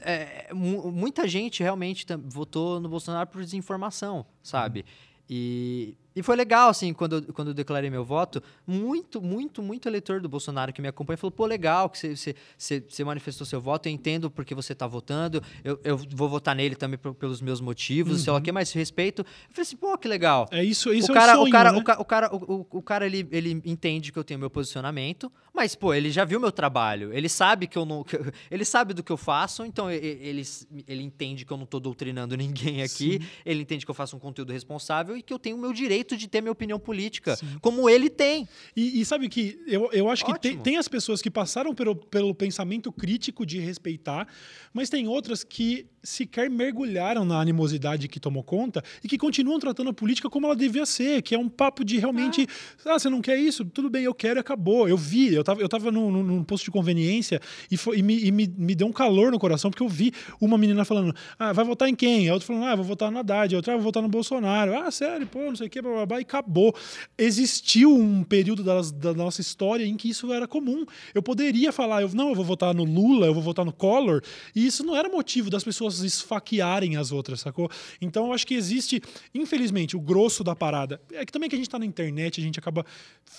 é, muita gente realmente votou no Bolsonaro por desinformação, sabe? Uhum. E, e foi legal, assim, quando eu, quando eu declarei meu voto, muito, muito, muito eleitor do Bolsonaro que me acompanha falou, pô, legal que você, você, você manifestou seu voto, eu entendo porque você está votando, eu, eu vou votar nele também pelos meus motivos, uhum. sei lá o que, mas respeito. Eu falei assim, pô, que legal. É isso, isso o cara, é o sonho, o cara, né? o, o, cara, o, o cara ele, ele entende que eu tenho meu posicionamento, mas, pô, ele já viu meu trabalho, ele sabe que eu não... Que, ele sabe do que eu faço, então ele, ele entende que eu não estou doutrinando ninguém aqui, Sim. ele entende que eu faço um conteúdo responsável e que eu tenho o meu direito de ter minha opinião política, Sim. como ele tem. E, e, sabe que eu, eu acho Ótimo. que tem, tem, as pessoas que passaram pelo, pelo pensamento crítico de respeitar, mas tem outras que sequer mergulharam na animosidade que tomou conta e que continuam tratando a política como ela devia ser, que é um papo de realmente, ah, ah você não quer isso? Tudo bem, eu quero e acabou. Eu vi, eu tava, eu tava num, num posto de conveniência e, foi, e, me, e me, me deu um calor no coração, porque eu vi uma menina falando, ah, vai votar em quem? A outra falando, ah, vou votar no Haddad, a outra, ah, vou votar no Bolsonaro. Ah, sério, pô, não sei o que, blá, blá, blá, e acabou. Existiu um período da, da nossa história em que isso era comum. Eu poderia falar, eu, não, eu vou votar no Lula, eu vou votar no Collor, e isso não era motivo das pessoas pessoas esfaquearem as outras, sacou? Então eu acho que existe, infelizmente, o grosso da parada. É que também que a gente está na internet, a gente acaba.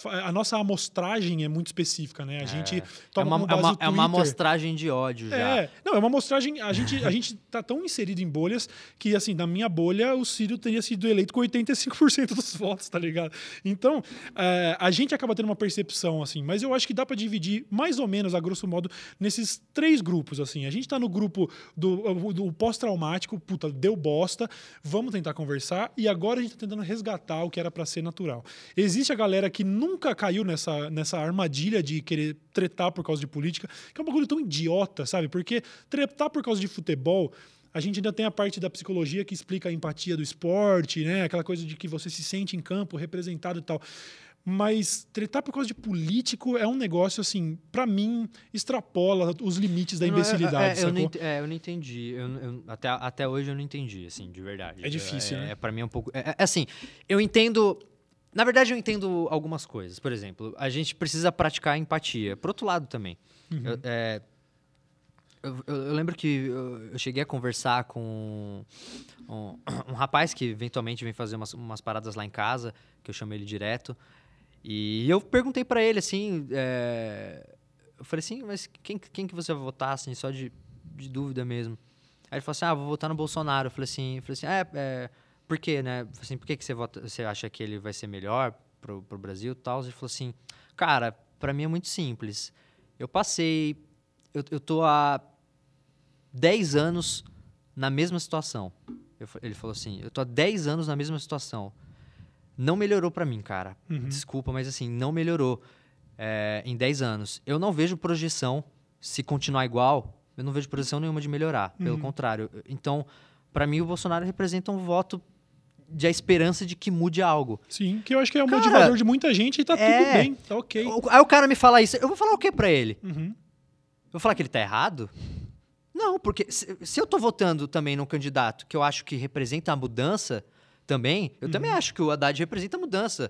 A nossa amostragem é muito específica, né? A é. gente toma é uma, é uma, é uma amostragem de ódio já. É, não, é uma amostragem. A gente, a gente tá tão inserido em bolhas que, assim, na minha bolha, o Ciro teria sido eleito com 85% dos votos, tá ligado? Então, é, a gente acaba tendo uma percepção, assim, mas eu acho que dá para dividir mais ou menos, a grosso modo, nesses três grupos, assim. A gente tá no grupo do, do pós-traumático, puta, deu bosta, vamos tentar conversar e agora a gente tá tentando resgatar o que era para ser natural. Existe a galera que nunca caiu nessa, nessa armadilha de querer tretar por causa de política, que é um bagulho tão idiota, sabe? Porque tretar por causa de futebol a gente ainda tem a parte da psicologia que explica a empatia do esporte, né? Aquela coisa de que você se sente em campo, representado e tal. Mas tretar por causa de político é um negócio, assim, para mim, extrapola os limites da imbecilidade. É, é, eu, não, é eu não entendi. Eu, eu, até, até hoje eu não entendi, assim, de verdade. É difícil, é, né? É, para mim é um pouco. É, é, assim, eu entendo. Na verdade, eu entendo algumas coisas. Por exemplo, a gente precisa praticar empatia. Por outro lado também. Uhum. Eu, é, eu, eu, lembro que eu, cheguei a conversar com um, um, rapaz que eventualmente vem fazer umas, umas paradas lá em casa, que eu chamo ele direto. E eu perguntei para ele, assim, é... eu falei assim, mas quem, quem que você vai votar, assim, só de, de dúvida mesmo? Aí ele falou assim, ah, vou votar no Bolsonaro. Eu falei assim, eu falei assim é, é, por quê, né? Assim, por que, que você, vota, você acha que ele vai ser melhor pro, pro Brasil e tal? Ele falou assim, cara, para mim é muito simples. Eu passei, eu, eu tô há 10 anos na mesma situação. Eu, ele falou assim, eu tô há 10 anos na mesma situação não melhorou para mim, cara. Uhum. Desculpa, mas assim, não melhorou é, em 10 anos. Eu não vejo projeção, se continuar igual, eu não vejo projeção nenhuma de melhorar. Uhum. Pelo contrário. Então, para mim, o Bolsonaro representa um voto de a esperança de que mude algo. Sim, que eu acho que é o cara, motivador de muita gente e tá é, tudo bem, tá ok. Aí o cara me fala isso, eu vou falar o que para ele? Uhum. Eu vou falar que ele tá errado? Não, porque se, se eu tô votando também num candidato que eu acho que representa a mudança, também, eu uhum. também acho que o Haddad representa mudança.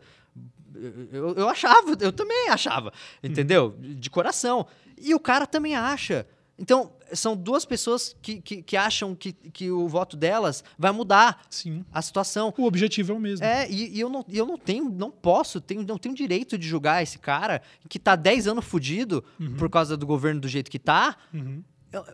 Eu, eu achava, eu também achava, entendeu? Uhum. De coração. E o cara também acha. Então, são duas pessoas que, que, que, acham que, que o voto delas vai mudar Sim. a situação. O objetivo é o mesmo. É, e, e eu, não, eu não tenho, não posso, tenho, não tenho direito de julgar esse cara que tá 10 anos fudido uhum. por causa do governo do jeito que tá. Uhum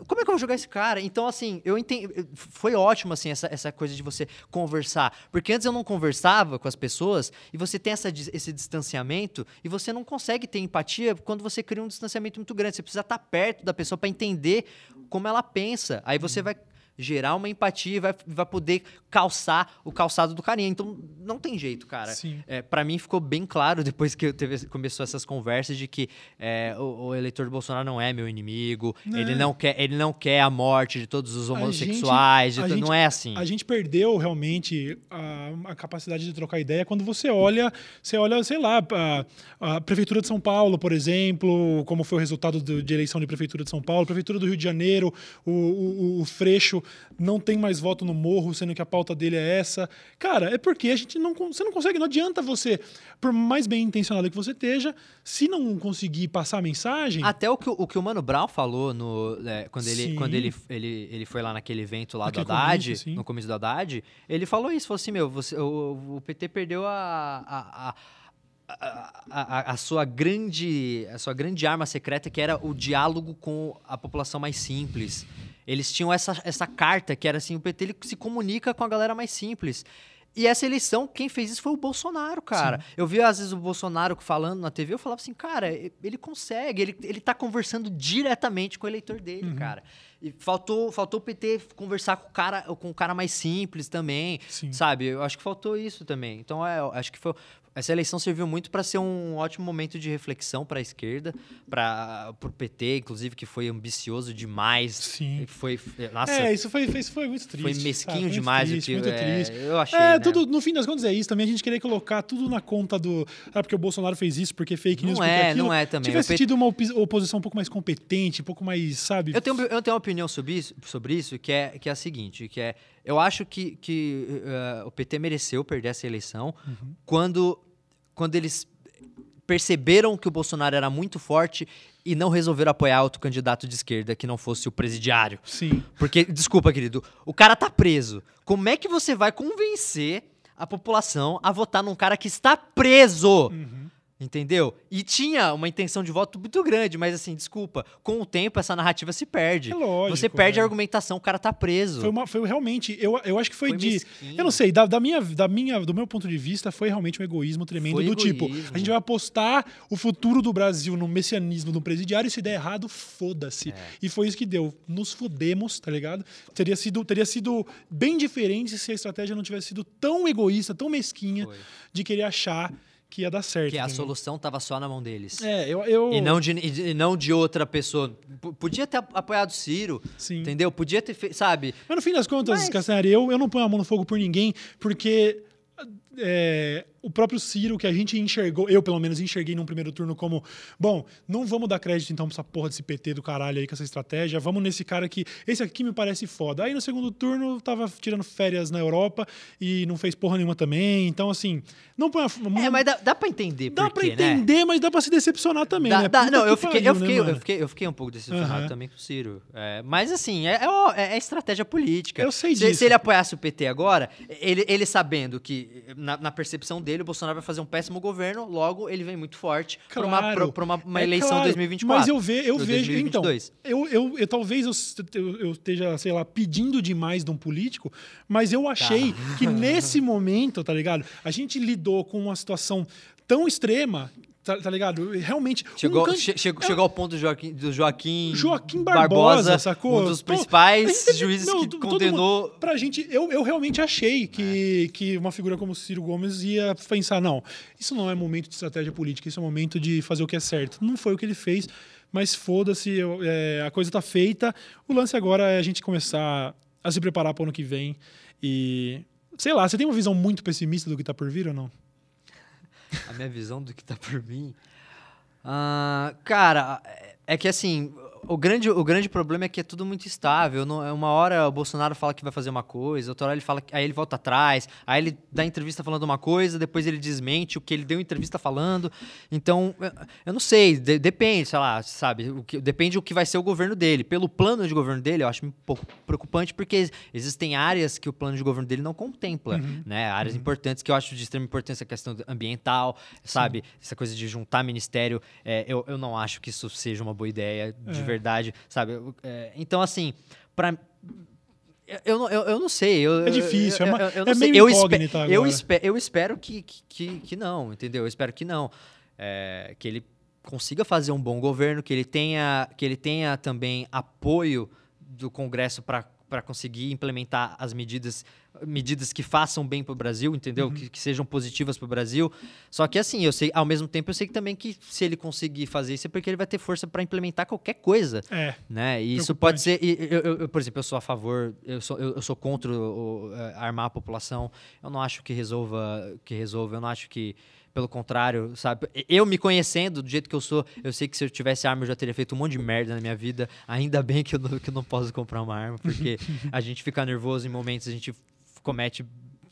como é que eu vou jogar esse cara? Então, assim, eu entendi. Foi ótimo, assim, essa, essa coisa de você conversar. Porque antes eu não conversava com as pessoas e você tem essa, esse distanciamento e você não consegue ter empatia quando você cria um distanciamento muito grande. Você precisa estar perto da pessoa para entender como ela pensa. Aí você vai gerar uma empatia e vai, vai poder calçar o calçado do carinha. Então, não tem jeito, cara. Sim. É, para mim ficou bem claro depois que teve, começou essas conversas de que é, o, o, eleitor do Bolsonaro não é meu inimigo, não. ele não quer ele não quer a morte de todos os homossexuais, gente, gente, não é assim. A gente perdeu realmente a, a, capacidade de trocar ideia quando você olha, você olha, sei lá, a, a prefeitura de São Paulo, por exemplo, como foi o resultado do, de eleição de prefeitura de São Paulo, prefeitura do Rio de Janeiro, o, o, o Freixo não tem mais voto no morro, sendo que a pauta dele é essa. Cara, é porque a gente não, você não consegue, não adianta você, por mais bem intencionado que você esteja, se não conseguir passar a mensagem. Até o que o, que o Mano Brown falou no, é, quando, ele, quando ele, ele, ele foi lá naquele evento lá naquele do Haddad, começo, no começo do Haddad, ele falou isso, falou assim: meu, você, o, o PT perdeu a, a, a a, a, a, sua grande a sua grande arma secreta que era o diálogo com a população mais simples eles tinham essa, essa carta que era assim, o PT ele se comunica com a galera mais simples. E essa eleição, quem fez isso foi o Bolsonaro, cara. Sim. Eu vi, às vezes, o Bolsonaro falando na TV, eu falava assim, cara, ele consegue, ele, ele tá conversando diretamente com o eleitor dele, uhum. cara. E faltou, faltou o PT conversar com o cara, com o cara mais simples também, Sim. sabe? Eu acho que faltou isso também. Então, é, acho que foi, essa eleição serviu muito para ser um ótimo momento de reflexão para a esquerda, para o PT, inclusive, que foi ambicioso demais. Sim. Foi, nossa, é, isso foi, isso foi muito triste. Foi mesquinho sabe? demais. Muito triste, muito é, triste. Eu achei. É, né? tudo, no fim das contas é isso também. A gente querer colocar tudo na conta do. Ah, porque o Bolsonaro fez isso, porque fake news, não porque é, aquilo. Não é também. Tivesse PT... tido uma oposição um pouco mais competente, um pouco mais, sabe? Eu tenho, eu tenho uma opinião sobre isso, sobre isso que, é, que é a seguinte: que é. Eu acho que, que uh, o PT mereceu perder essa eleição uhum. quando quando eles perceberam que o Bolsonaro era muito forte e não resolveram apoiar outro candidato de esquerda que não fosse o presidiário. Sim. Porque, desculpa, querido, o cara tá preso. Como é que você vai convencer a população a votar num cara que está preso? Uhum. Entendeu? E tinha uma intenção de voto muito grande, mas assim, desculpa, com o tempo essa narrativa se perde. É lógico, Você perde a argumentação, o cara tá preso. Foi, uma, foi realmente, eu, eu acho que foi, foi de. Mesquinho. Eu não sei, da, da, minha, da minha, do meu ponto de vista, foi realmente um egoísmo tremendo foi do tipo, egoísmo. tipo, a gente vai apostar o futuro do Brasil no messianismo do presidiário e se der errado, foda-se. É. E foi isso que deu. Nos fodemos, tá ligado? Teria sido, teria sido bem diferente se a estratégia não tivesse sido tão egoísta, tão mesquinha foi. de querer achar que ia dar certo. Que a solução estava só na mão deles. É, eu. eu... E, não de, e não de outra pessoa. P podia ter apoiado o Ciro. Sim. Entendeu? Podia ter feito. Sabe? Mas no fim das contas, Mas... Castanhari, eu, eu não ponho a mão no fogo por ninguém, porque. É, o próprio Ciro, que a gente enxergou, eu pelo menos enxerguei num primeiro turno como, bom, não vamos dar crédito então pra essa porra desse PT do caralho aí com essa estratégia, vamos nesse cara que, esse aqui me parece foda. Aí no segundo turno tava tirando férias na Europa e não fez porra nenhuma também, então assim, não põe a... É, mas dá, dá pra entender Dá pra né? entender, né? mas dá pra se decepcionar também, dá, né? Dá, não, eu fiquei, pariu, eu, fiquei, né, eu, fiquei, eu fiquei um pouco decepcionado uhum. também com o Ciro. É, mas assim, é, é, é, estratégia política. Eu sei se, disso. Se ele apoiasse o PT agora, ele, ele sabendo que, na, na percepção dele, o Bolsonaro vai fazer um péssimo governo, logo ele vem muito forte claro, para uma, uma, uma é eleição claro, 2024. Mas eu, ve, eu vejo, 2022. então, eu, eu, eu talvez eu, eu, esteja, sei lá, pedindo demais de um político, mas eu achei tá. que nesse momento, tá ligado? A gente lidou com uma situação tão extrema Tá, tá, ligado? Realmente. Chegou, um can... che chegou, é... chegou ao ponto do Joaquim, do Joaquim, Joaquim Barbosa, Barbosa sacou? Um dos principais Pô, juízes não, que condenou. Mundo, pra gente, eu, eu realmente achei que, é. que uma figura como Ciro Gomes ia pensar: não, isso não é momento de estratégia política, isso é momento de fazer o que é certo. Não foi o que ele fez, mas foda-se, é, a coisa tá feita. O lance agora é a gente começar a se preparar para o ano que vem. E. Sei lá, você tem uma visão muito pessimista do que tá por vir ou não? A minha visão do que tá por mim. Uh, cara, é, que assim, o grande, o grande problema é que é tudo muito estável. Não, é uma hora o Bolsonaro fala que vai fazer uma coisa, outra hora ele fala aí ele volta atrás, aí ele dá entrevista falando uma coisa, depois ele desmente o que ele deu entrevista falando. Então, eu, não sei, de, depende, sei lá, sabe? O que, depende do que vai ser o governo dele. Pelo plano de governo dele, eu acho um pouco preocupante, porque existem áreas que o plano de governo dele não contempla, uhum. né? Áreas uhum. importantes que eu acho de extrema importância, a questão ambiental, sabe? Sim. Essa coisa de juntar ministério, é, eu, eu não acho que isso seja uma boa ideia, de é. verdade verdade, sabe? É, então, assim, para eu, eu, eu não sei. Eu, é difícil, eu, é, uma, eu, é meio eu, incógnita eu, espero, eu espero que, que, que não, entendeu? Eu espero que não. É, que ele consiga fazer um bom governo, que ele tenha, que ele tenha também apoio do Congresso para para conseguir implementar as medidas medidas que façam bem para o Brasil, entendeu? Uhum. Que, que, sejam positivas para o Brasil. Só que assim, eu sei, ao mesmo tempo, eu sei que também que se ele conseguir fazer isso é porque ele vai ter força para implementar qualquer coisa. É. Né? E isso pode ser. Eu, eu, eu, por exemplo, eu sou a favor, eu sou, eu, sou contra o, o, armar a população. Eu não acho que resolva, que resolva. Eu não acho que pelo contrário, sabe? Eu me conhecendo do jeito que eu sou, eu sei que se eu tivesse arma eu já teria feito um monte de merda na minha vida. Ainda bem que eu não, que eu não posso comprar uma arma, porque a gente fica nervoso em momentos, a gente comete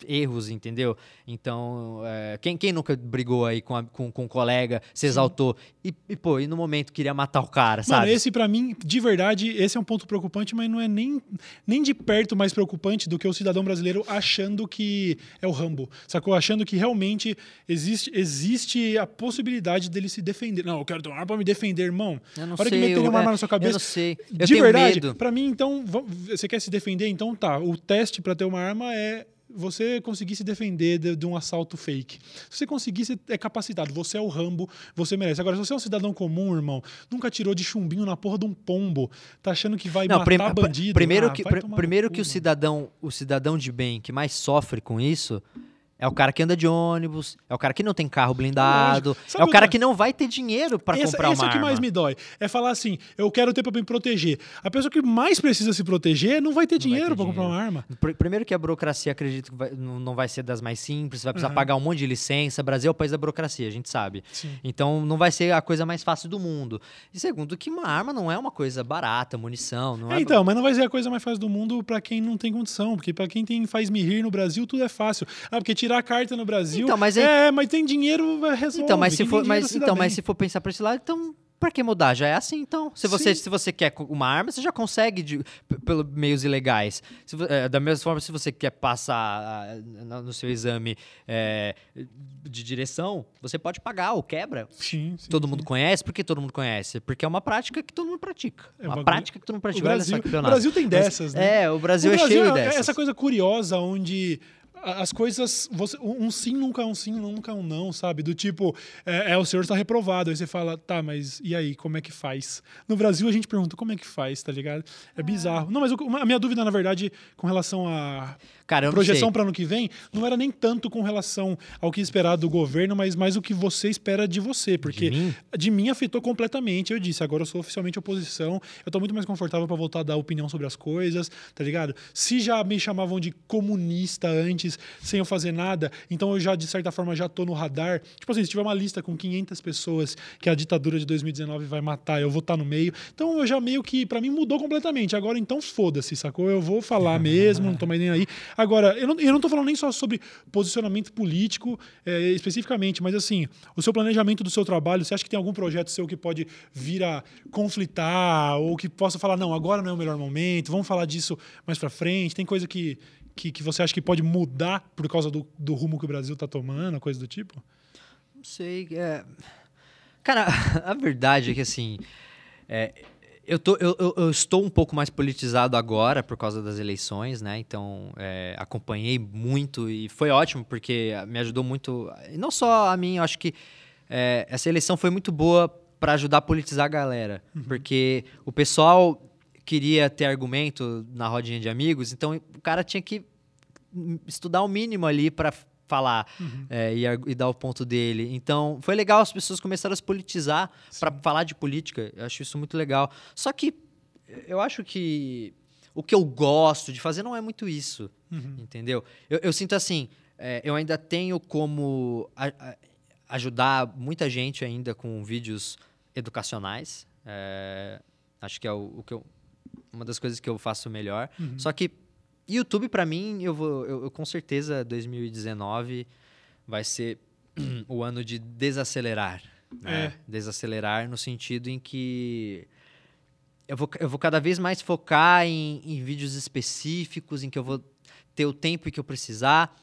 erros, entendeu? Então, é, quem, quem nunca brigou aí com, a, com, com um colega, se exaltou e, e, pô, e no momento queria matar o cara, sabe? Mano, esse para mim, de verdade, esse é um ponto preocupante, mas não é nem, nem de perto mais preocupante do que o cidadão brasileiro achando que é o Rambo, sacou? Achando que realmente existe, existe a possibilidade dele se defender. Não, eu quero ter uma arma pra me defender, irmão. Eu não hora sei, que meter uma é, arma na sua cabeça. Eu não sei. Eu de verdade, pra mim, então, você quer se defender? Então tá. O teste para ter uma arma é você conseguir se defender de, de, um assalto fake. Se você conseguir, você é capacitado. Você é o Rambo, você merece. Agora, se você é um cidadão comum, irmão, nunca tirou de chumbinho na porra de um pombo, tá achando que vai Não, matar prim bandido. Primeiro ah, que, pr primeiro que o cidadão, o cidadão de bem que mais sofre com isso é o cara que anda de ônibus, é o cara que não tem carro blindado, é o cara que não vai ter dinheiro para comprar uma arma. Isso é o que mais me dói. É falar assim, eu quero ter para me proteger. A pessoa que mais precisa se proteger não vai ter não dinheiro para comprar uma arma. Primeiro que a burocracia, acredito que vai, não vai ser das mais simples, vai precisar uhum. pagar um monte de licença. Brasil é o país da burocracia, a gente sabe. Sim. Então não vai ser a coisa mais fácil do mundo. E segundo que uma arma não é uma coisa barata, munição, não é, é Então, mas não vai ser a coisa mais fácil do mundo para quem não tem condição, porque para quem tem faz me rir no Brasil tudo é fácil. Ah, porque tirar a carta no Brasil. Então, mas é, é mas tem dinheiro, resolve. Então, mas se for, mas, então, mas se for pensar para esse lado, então para que mudar? Já é assim, então. Se você, se você quer uma arma, você já consegue de, pelos meios ilegais. Se, é, da mesma forma, se você quer passar no seu exame é, de direção, você pode pagar ou quebra. Sim, sim Todo sim. mundo conhece. Por que todo mundo conhece? Porque é uma prática que todo mundo pratica. É uma, prática que todo mundo pratica. O Brasil, o Brasil tem dessas, Mas, né? É, o Brasil, o Brasil é cheio é dessas. Essa coisa curiosa onde as coisas. Você, um sim nunca é um sim, nunca é um não, sabe? Do tipo, é, é o senhor está reprovado. Aí você fala, tá, mas e aí, como é que faz? No Brasil a gente pergunta como é que faz, tá ligado? É, é. bizarro. Não, mas a minha dúvida, na verdade, com relação a Cara, projeção para ano que vem, não era nem tanto com relação ao que esperar do governo, mas mais o que você espera de você. Porque de mim, de mim afetou completamente. Eu disse, agora eu sou oficialmente oposição, eu tô muito mais confortável para voltar a dar opinião sobre as coisas, tá ligado? Se já me chamavam de comunista antes, sem eu fazer nada, então eu já, de certa forma, já tô no radar. Tipo assim, se tiver uma lista com 500 pessoas que a ditadura de 2019 vai matar, eu vou estar tá no meio. Então eu já meio que, para mim, mudou completamente. Agora, então, foda-se, sacou? Eu vou falar mesmo, não tô mais nem aí. Agora, eu não, eu não tô falando nem só sobre posicionamento político é, especificamente, mas assim, o seu planejamento do seu trabalho, você acha que tem algum projeto seu que pode vir a conflitar ou que possa falar, não, agora não é o melhor momento, vamos falar disso mais para frente? Tem coisa que, que, que, você acha que pode mudar por causa do, do rumo que o Brasil está tomando, coisa do tipo? Não sei. É... Cara, a verdade é que assim. É, eu, tô, eu, eu, estou um pouco mais politizado agora por causa das eleições, né? Então, é, acompanhei muito e foi ótimo porque me ajudou muito. E não só a mim, eu acho que é, essa eleição foi muito boa para ajudar a politizar a galera. Uhum. Porque o pessoal queria ter argumento na rodinha de amigos, então o cara tinha que estudar o mínimo ali para falar uhum. é, e, e, dar o ponto dele. Então, foi legal as pessoas começaram a se politizar para falar de política. Eu acho isso muito legal. Só que eu acho que o que eu gosto de fazer não é muito isso, uhum. entendeu? Eu, eu, sinto assim, é, eu ainda tenho como a, a, ajudar muita gente ainda com vídeos educacionais. É, acho que é o, o que eu, uma das coisas que eu faço melhor. Uhum. Só que YouTube, para mim, eu vou. Eu, eu, com certeza 2019 vai ser o ano de desacelerar. Né? É. Desacelerar no sentido em que eu vou, eu vou cada vez mais focar em, em vídeos específicos, em que eu vou ter o tempo que eu precisar.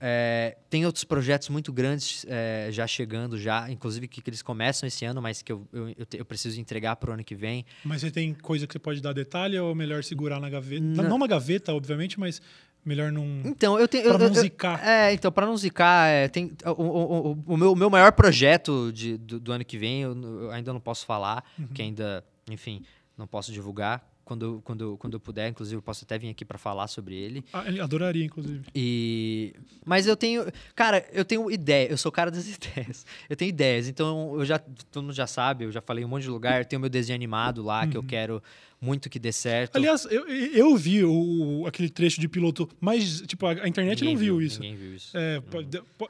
É, tem outros projetos muito grandes é, já chegando, já, inclusive que, que, eles começam esse ano, mas que eu, eu, eu preciso entregar para o ano que vem. Mas você tem coisa que você pode dar detalhe ou é melhor segurar na gaveta? Não, não na gaveta, obviamente, mas melhor não. Então, eu tenho. Para não zicar. é, então, para não zicar, é, tem, o, o, o, o, meu, meu maior projeto de, do, do ano que vem, eu, eu ainda não posso falar, uhum. que ainda, enfim, não posso divulgar quando, quando, quando eu puder. Inclusive, eu posso até vir aqui para falar sobre ele. Ah, ele adoraria, inclusive. E... Mas eu tenho... Cara, eu tenho ideia. Eu sou o cara das ideias. Eu tenho ideias. Então, eu já... Todo mundo já sabe. Eu já falei em um monte de lugar. Eu tenho meu desenho animado lá, uhum. que eu uhum. quero muito que dê certo. Aliás, eu, eu vi o, aquele trecho de piloto, mas, tipo, a, a internet ninguém não viu, viu, isso. Ninguém viu isso. É,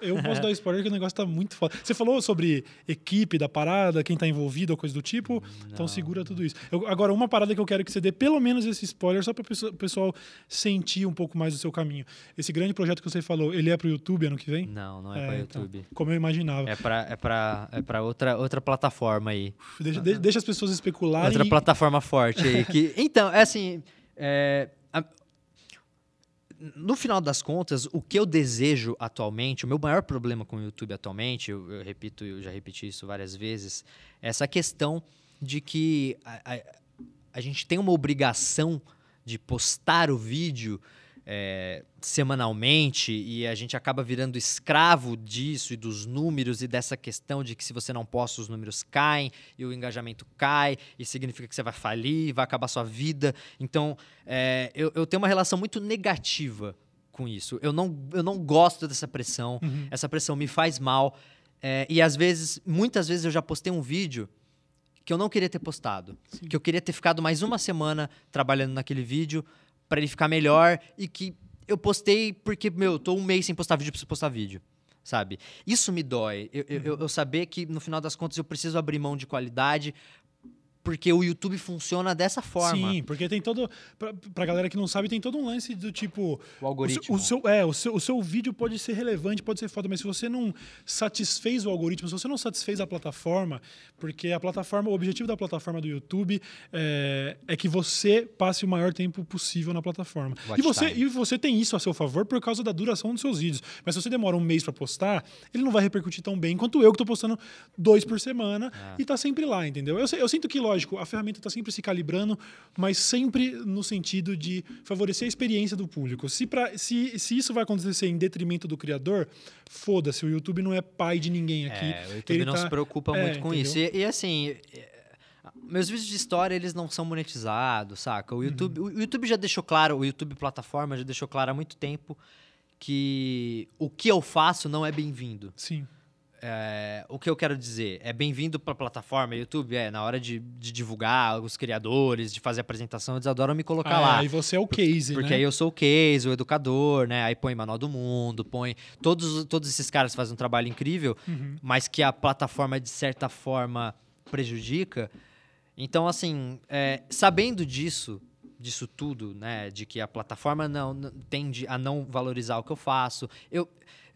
eu posso dar spoiler que o negócio tá muito foda. Você falou sobre equipe da parada, quem tá envolvido coisa do tipo, então não, então segura tudo isso. Eu, agora, uma parada que eu quero que você dê pelo menos esse spoiler, só para o pessoal sentir um pouco mais o seu caminho. Esse grande projeto que você falou, ele é pro YouTube ano que vem? Não, não é, é para então, YouTube. Então, como eu imaginava. É para é pra, é pra outra, outra plataforma aí. Deixa, deixa as pessoas especularem. Outra plataforma forte aí. Que, então, é assim. É, a, no final das contas, o que eu desejo atualmente, o meu maior problema com o YouTube atualmente, eu, eu repito, eu já repeti isso várias vezes, é essa questão de que a, a, a gente tem uma obrigação de postar o vídeo é, semanalmente e a gente acaba virando escravo disso e dos números e dessa questão de que se você não posta os números caem e o engajamento cai e significa que você vai falir, vai acabar sua vida. Então, é, eu, eu tenho uma relação muito negativa com isso. Eu não, eu não gosto dessa pressão. Uhum. Essa pressão me faz mal. É, e às vezes, muitas vezes eu já postei um vídeo que eu não queria ter postado. Sim. Que eu queria ter ficado mais uma semana trabalhando naquele vídeo para ele ficar melhor e que eu postei porque, meu, eu tô um mês sem postar vídeo, preciso postar vídeo, sabe? Isso me dói. Eu, eu, eu, saber que, no final das contas, eu preciso abrir mão de qualidade porque o YouTube funciona dessa forma. Sim, porque tem todo. Pra, pra galera que não sabe, tem todo um lance do tipo. O algoritmo. O seu, o seu é, o seu, o seu vídeo pode ser relevante, pode ser foda, mas se você não satisfez o algoritmo, se você não satisfez a plataforma, porque a plataforma, o objetivo da plataforma do YouTube é, é que você passe o maior tempo possível na plataforma. e você, e você tem isso a seu favor por causa da duração dos seus vídeos. Mas se você demora um mês para postar, ele não vai repercutir tão bem quanto eu que tô postando dois por semana é. e tá sempre lá, entendeu? Eu, eu sinto que, lógico, lógico, a ferramenta está sempre se calibrando, mas sempre no sentido de favorecer a experiência do público. Se, pra, se, se isso vai acontecer em detrimento do criador, foda-se, o YouTube não é pai de ninguém aqui. É, o YouTube Ele não tá... se preocupa é, muito com entendeu? isso. E, e assim meus vídeos de história eles não são monetizados, saca? O YouTube, uhum. o YouTube já deixou claro, o YouTube plataforma já deixou claro há muito tempo que o que eu faço não é bem-vindo. Sim. É, o que eu quero dizer é bem-vindo para a plataforma YouTube. É na hora de, de, divulgar os criadores, de fazer apresentação, eles adoram me colocar ah, lá. Aí você é o case, Porque né? aí eu sou o case, o educador, né? Aí põe Manual do Mundo, põe todos, todos esses caras fazem um trabalho incrível, uhum. mas que a plataforma de certa forma prejudica. Então, assim, é, sabendo disso, disso tudo, né? De que a plataforma não, não tende a não valorizar o que eu faço, eu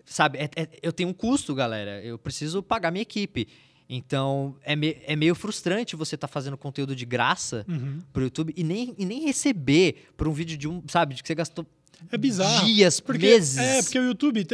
Sabe, é, é, eu tenho um custo, galera. Eu preciso pagar minha equipe. Então, é, me, é meio frustrante você estar tá fazendo conteúdo de graça uhum. pro YouTube e nem, e nem receber por um vídeo de um, sabe, de que você gastou é bizarro. Dias, porque, meses. É, porque o YouTube,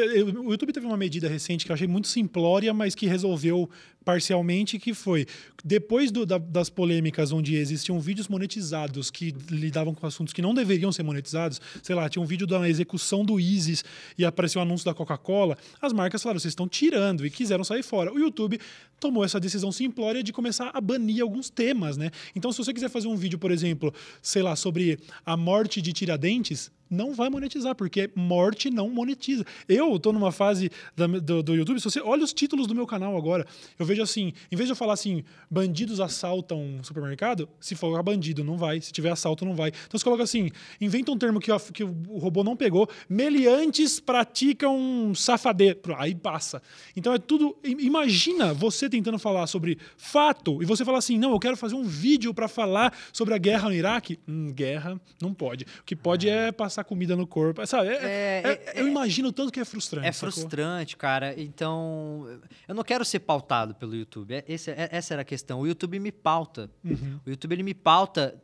o YouTube teve uma medida recente que eu achei muito simplória, mas que resolveu parcialmente, que foi depois do, da, das polêmicas onde existiam vídeos monetizados que lidavam com assuntos que não deveriam ser monetizados, sei lá, tinha um vídeo da execução do ISIS e apareceu um anúncio da Coca-Cola, as marcas falaram, vocês estão tirando e quiseram sair fora. O YouTube tomou essa decisão simplória de começar a banir alguns temas, né? Então, se você quiser fazer um vídeo, por exemplo, sei lá, sobre a morte de Tiradentes, não vai monetizar, porque morte não monetiza. Eu estou numa fase da, do, do, YouTube, se você olha os títulos do meu canal agora, eu vejo assim, em vez de eu falar assim, bandidos assaltam um supermercado, se for bandido, não vai. Se tiver assalto, não vai. Então você coloca assim, inventa um termo que, que o robô não pegou, meliantes praticam safadeiro. Aí passa. Então é tudo. Imagina você tentando falar sobre fato e você falar assim, não, eu quero fazer um vídeo para falar sobre a guerra no Iraque. Hum, guerra, não pode. O que pode é passar comida no corpo. Sabe? É, é, é, é, eu imagino tanto que é frustrante. É sacou? frustrante, cara. Então, eu não quero ser pautado pelo YouTube. É, esse, é, essa era a questão. O YouTube me pauta. Uhum. O YouTube ele me pauta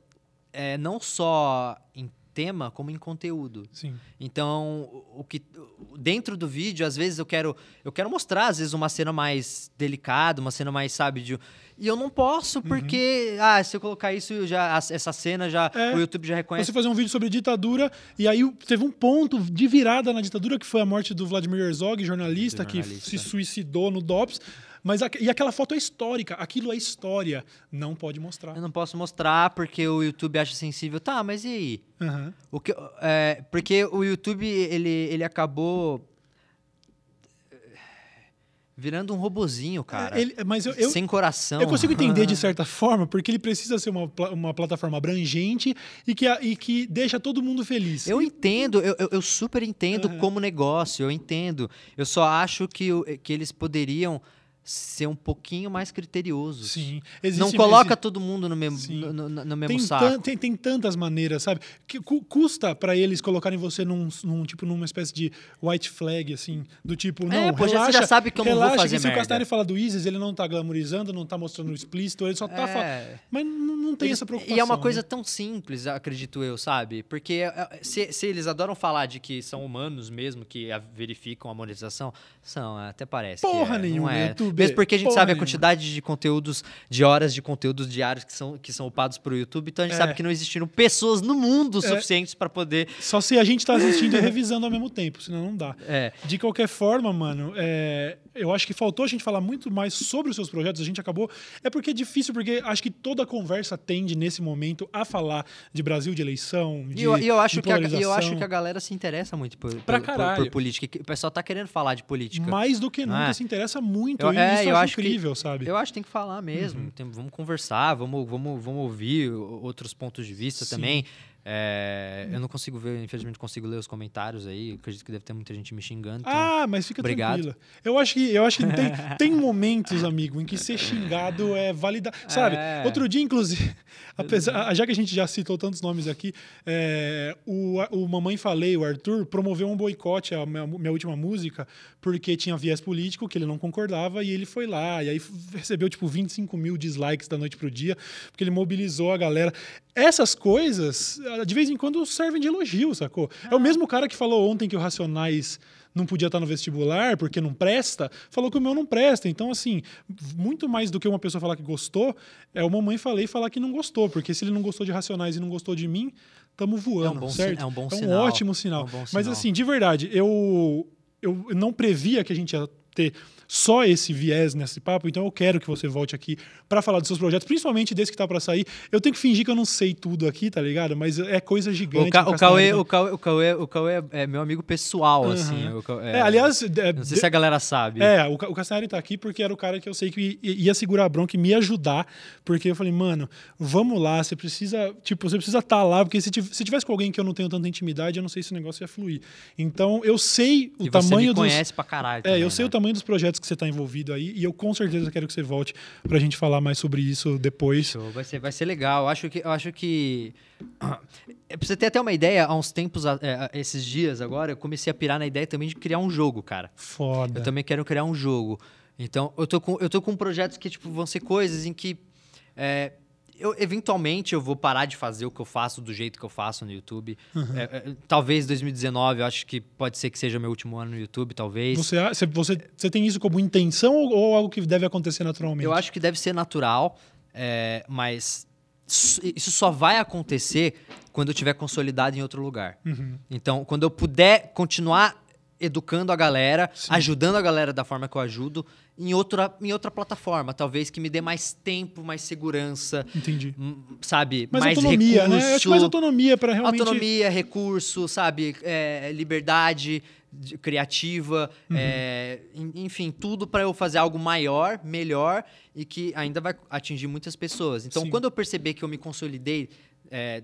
não só em tema como em conteúdo. Sim. Então, o que dentro do vídeo, às vezes eu quero eu quero mostrar às vezes uma cena mais delicada, uma cena mais, sabe, de e eu não posso uhum. porque, uhum. ah, se eu colocar isso, já essa cena já é, o YouTube já reconhece. Você fazer um vídeo sobre ditadura e aí teve um ponto de virada na ditadura que foi a morte do Vladimir Herzog, jornalista, jornalista. que se suicidou no DOPS Mas a, e aquela foto é histórica, aquilo é história. Não pode mostrar. Eu não posso mostrar porque o YouTube acha sensível. Tá, mas e aí? Uhum. O que, é, porque o YouTube, ele, ele acabou virando um robozinho, cara. Ele, mas eu, eu, Sem coração. Eu consigo entender de certa forma, porque ele precisa ser uma, uma plataforma abrangente e que, e que deixa todo mundo feliz. Eu entendo, eu, eu super entendo uhum. como negócio, eu entendo. Eu só acho que, que eles poderiam ser um pouquinho mais criterioso. Sim. Existe, não coloca existe... todo mundo no mesmo, no, no, no, mesmo tem saco. Tem, tem tantas maneiras, sabe? Que custa para eles colocarem você num, num, tipo numa espécie de white flag assim, do tipo, não, é, relaxa, você já sabe que eu não vou fazer que merda. se o Castanho fala do ISIS, ele não tá glamorizando, não tá mostrando explícito, ele só tá é. falando, mas não, não tem eles, essa preocupação. E é uma coisa né? tão simples, acredito eu, sabe? Porque é, se, se eles adoram falar de que são humanos mesmo que verificam a monetização, são, até parece Porra é, nenhuma, é. YouTube. Mesmo porque a gente Porra sabe nenhuma. a quantidade de conteúdos, de horas de conteúdos diários que são, que são upados pro YouTube, então a gente É. sabe que não existiram pessoas no mundo suficientes para poder. Só se a gente tá assistindo e revisando ao mesmo tempo, senão não dá. É, De qualquer forma, mano, é, eu acho que faltou a gente falar muito mais sobre os seus projetos. A gente acabou. É porque é difícil, porque acho que toda conversa tende, nesse momento, a falar de Brasil, de eleição, de. e eu, e eu acho de que a, eu acho que a galera se interessa muito por, por, por- por política. O pessoal tá querendo falar de política. Mais do que nunca é? se interessa muito. Eu- e é, isso eu acho acho que- incrível, sabe? Eu acho que tem que falar mesmo. Tem- vamos conversar, vamos, vamos, vamos ouvir outros pontos de vista Sim. também. É, eu não consigo ver, infelizmente, consigo ler os comentários aí. Acredito que deve ter muita gente me xingando. então- Ah, mas fica Obrigado. tranquila. Eu acho que, eu acho que tem, tem momentos, amigo, em que ser xingado é validar. Sabe? É. Outro dia, inclusive, apesar, já que a gente já citou tantos nomes aqui, é, o, o Mamãe Falei, o Arthur, promoveu um boicote à minha, minha última música porque tinha viés político que ele não concordava e ele foi lá. E aí recebeu, tipo, 25 mil dislikes da noite pro dia, porque ele mobilizou a galera. Essas coisas, de vez em quando, servem de elogio, sacou? É o mesmo cara que falou ontem que o Racionais não podia estar no vestibular porque não presta, falou que o meu não presta. Então, assim, muito mais do que uma pessoa falar que gostou, é o mamãe falei falar que não gostou, porque se ele não gostou de Racionais e não gostou de mim, tamo voando, É um bom si- certo? é um bom é um sinal. ótimo sinal. É um bom Mas sinal. assim, de verdade, eu eu não previa que a gente ia ter só esse viés nesse papo, então eu quero que você volte aqui para falar dos seus projetos, principalmente desse que tá para sair. Eu tenho que fingir que eu não sei tudo aqui, tá ligado? Mas é coisa gigante. O, Ca- o, Cauê, o, Cauê, o, Cauê, o Cauê é meu amigo pessoal, assim. o Cauê- É, aliás, é, Não sei se a galera sabe. É, o, o Castanhari tá aqui porque era o cara que eu sei que ia segurar a bronca e me ajudar, porque eu falei, mano, vamos lá, você precisa, tipo, você precisa estar lá, porque se, se tivesse com alguém que eu não tenho tanta intimidade, eu não sei se o negócio ia fluir. Então, eu sei o e você tamanho me dos conhece pra caralho. É, também, eu sei né? o tamanho dos projetos que você está envolvido aí e eu com certeza quero que você volte pra gente falar mais sobre isso depois. Show, Vai ser, vai ser legal. Eu acho que. Eu acho que... É, Pra você ter até uma ideia, há uns tempos, a- é, esses dias agora, eu comecei a pirar na ideia também de criar um jogo, cara. Foda. Eu também quero criar um jogo. Então, eu tô com, eu tô com projetos que tipo, vão ser coisas em que. é, eu, eventualmente eu vou parar de fazer o que eu faço do jeito que eu faço no YouTube. Uhum. É, é, talvez 2019, eu acho que pode ser que seja meu último ano no YouTube, talvez. Você, você, você, tem isso como intenção ou, ou algo que deve acontecer naturalmente? Eu acho que deve ser natural, é, mas isso só vai acontecer quando eu tiver consolidado em outro lugar. Uhum. Então, quando eu puder continuar educando a galera, Sim. ajudando a galera da forma que eu ajudo, em outra, em outra plataforma, talvez que me dê mais tempo, mais segurança, Entendi. hum, sabe? Mais mais autonomia, recurso, né? Eu acho mais autonomia para realmente. Autonomia, recurso, sabe? É, liberdade de- criativa, Uhum. é, en- enfim, tudo para eu fazer algo maior, melhor e que ainda vai atingir muitas pessoas. Então, Sim. quando eu perceber que eu me consolidei, é,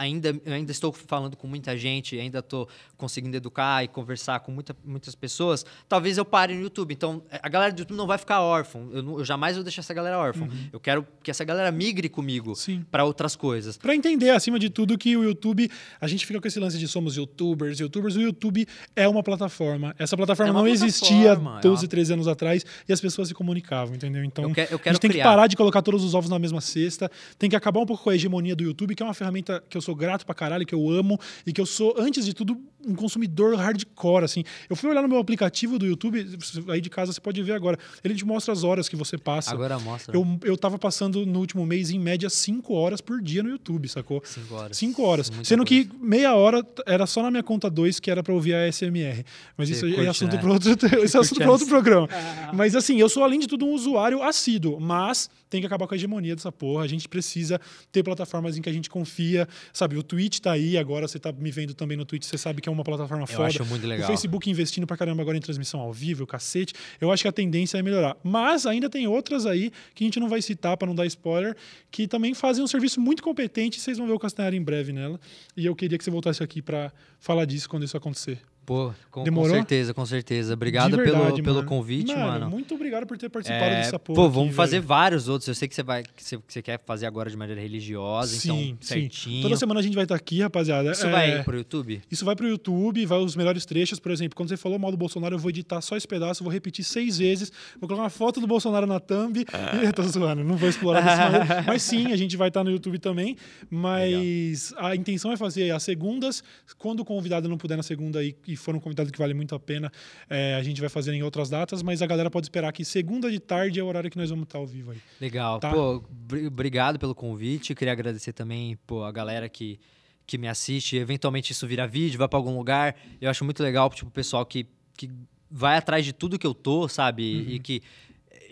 ainda, ainda estou falando com muita gente, ainda estou conseguindo educar e conversar com muita, muitas pessoas, talvez eu pare no YouTube. Então, a galera do YouTube não vai ficar órfã. Eu, não- eu jamais vou deixar essa galera órfã. Eu quero que essa galera migre comigo Uhum. Para outras coisas. Pra entender, acima de tudo, que o YouTube. A gente fica com esse lance de somos youtubers, youtubers. O YouTube é uma plataforma. Essa plataforma É não existia plataforma, é 12, uma- 13 anos atrás e as pessoas se comunicavam, entendeu? Então, Eu eu a quero gente tem criar. que parar de colocar todos os ovos na mesma cesta. Tem que acabar um pouco com a hegemonia do YouTube, que é uma ferramenta que eu sou grato pra caralho, que eu amo e que eu sou, antes de tudo, um consumidor hardcore, assim. Eu fui olhar no meu aplicativo do YouTube, aí de casa você pode ver agora. Ele te mostra as horas que você passa. Agora mostra. Eu, eu tava passando no último mês, em média, 5 horas por dia no YouTube, sacou? 5 horas. 5 horas. Muita Sendo coisa. que meia hora era só na minha conta 2 que era pra ouvir a SMR. Mas Você isso é curte, assunto né? para outro, esse é assunto pra outro programa. Mas assim, eu sou além de tudo um usuário assíduo, mas tem que acabar com a hegemonia dessa porra. A gente precisa ter plataformas em que a gente confia. Sabe, o Twitch tá aí agora, você tá me vendo também no Twitch, você sabe que é uma plataforma Eu foda. acho muito legal. O Facebook investindo pra caramba agora em transmissão ao vivo, o cacete. Eu acho que a tendência é melhorar. Mas ainda tem outras aí que a gente não vai citar pra não dar spoiler, que também fazem um serviço muito competente. Vocês vão ver o Castanhari em breve nela. E eu queria que você voltasse aqui pra falar disso quando isso acontecer. Pô, com, com certeza, com certeza. Obrigado De verdade, pelo, pelo mano. convite, mano. Muito obrigado por ter participado É, dessa porra. pô, aqui, vamos fazer vários outros. Eu sei que você vai, que você, que você quer fazer agora de maneira religiosa, Sim, então sim. certinho. Toda semana a gente vai estar aqui, rapaziada. Isso É, vai pro YouTube? Isso vai pro YouTube, vai os melhores trechos. Por exemplo, quando você falou mal do Bolsonaro, eu vou editar só esse pedaço, vou repetir seis vezes, vou colocar uma foto do Bolsonaro na thumb. E, tô zoando, não vou explorar maneira. Mas sim, a gente vai estar no YouTube também. Mas a intenção é fazer as segundas. Quando o convidado não puder na segunda e, e for um convidado que vale muito a pena, é, a gente vai fazer em outras datas. Mas a galera pode esperar que segunda de tarde é o horário que nós vamos estar ao vivo aí. Legal. Tá. Pô, br- obrigado pelo convite. Queria agradecer também, pô, a galera que, que me assiste. Eventualmente isso vira vídeo, vai pra algum lugar. Eu acho muito legal, tipo, o pessoal que, que vai atrás de tudo que eu tô, sabe? E que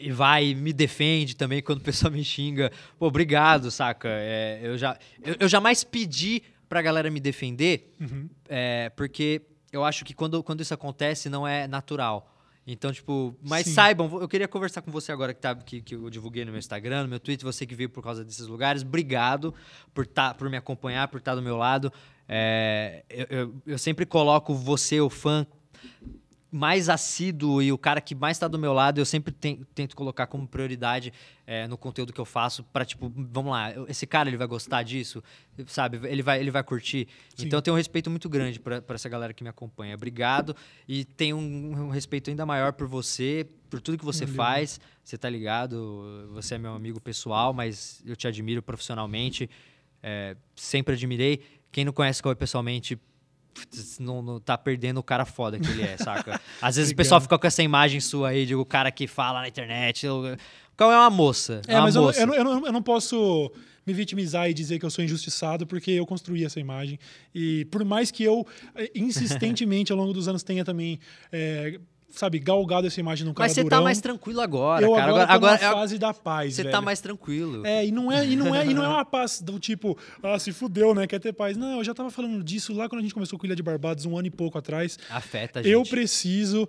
e vai e me defende também quando o pessoal me xinga. Pô, obrigado, saca? É, eu, já, eu, eu jamais pedi pra galera me defender, Uhum. é, porque eu acho que quando, quando isso acontece não é natural. Então, tipo, mas Sim. saibam, eu queria conversar com você agora que, tá, que, que eu divulguei no meu Instagram, no meu Twitter, você que veio por causa desses lugares. Obrigado por, tá, por me acompanhar, por estar do meu lado. É, eu, eu, eu sempre coloco você, o fã mais assíduo e o cara que mais está do meu lado, eu sempre ten- tento colocar como prioridade é, no conteúdo que eu faço para tipo, vamos lá, esse cara ele vai gostar disso, sabe? Ele vai, ele vai curtir. Sim. Então eu tenho um respeito muito grande para essa galera que me acompanha. Obrigado e tenho um, um respeito ainda maior por você, por tudo que você Valeu. faz. Você tá ligado? Você é meu amigo pessoal, mas eu te admiro profissionalmente. É, sempre admirei. Quem não conhece Cauê pessoalmente putz, não, não tá perdendo o cara foda que ele é, saca? Às vezes o pessoal fica com essa imagem sua aí de o cara que fala na internet. O Cauê é uma moça. É, É, uma mas eu, não- moça. eu, não, eu, não, eu não posso me vitimizar e dizer que eu sou injustiçado, porque eu construí essa imagem. E por mais que eu eh, insistentemente ao longo dos anos tenha também, eh, sabe, galgado essa imagem num cara Mas você tá mais tranquilo agora, eu cara. agora, tô agora, na fase da paz, você velho. tá mais tranquilo. É, e não é, e não é, e não é uma paz do tipo, ah, se fudeu, né? Quer ter paz. Não, eu já tava falando disso lá quando a gente começou com Ilha de Barbados, um ano e pouco atrás. Afeta a gente. Eu preciso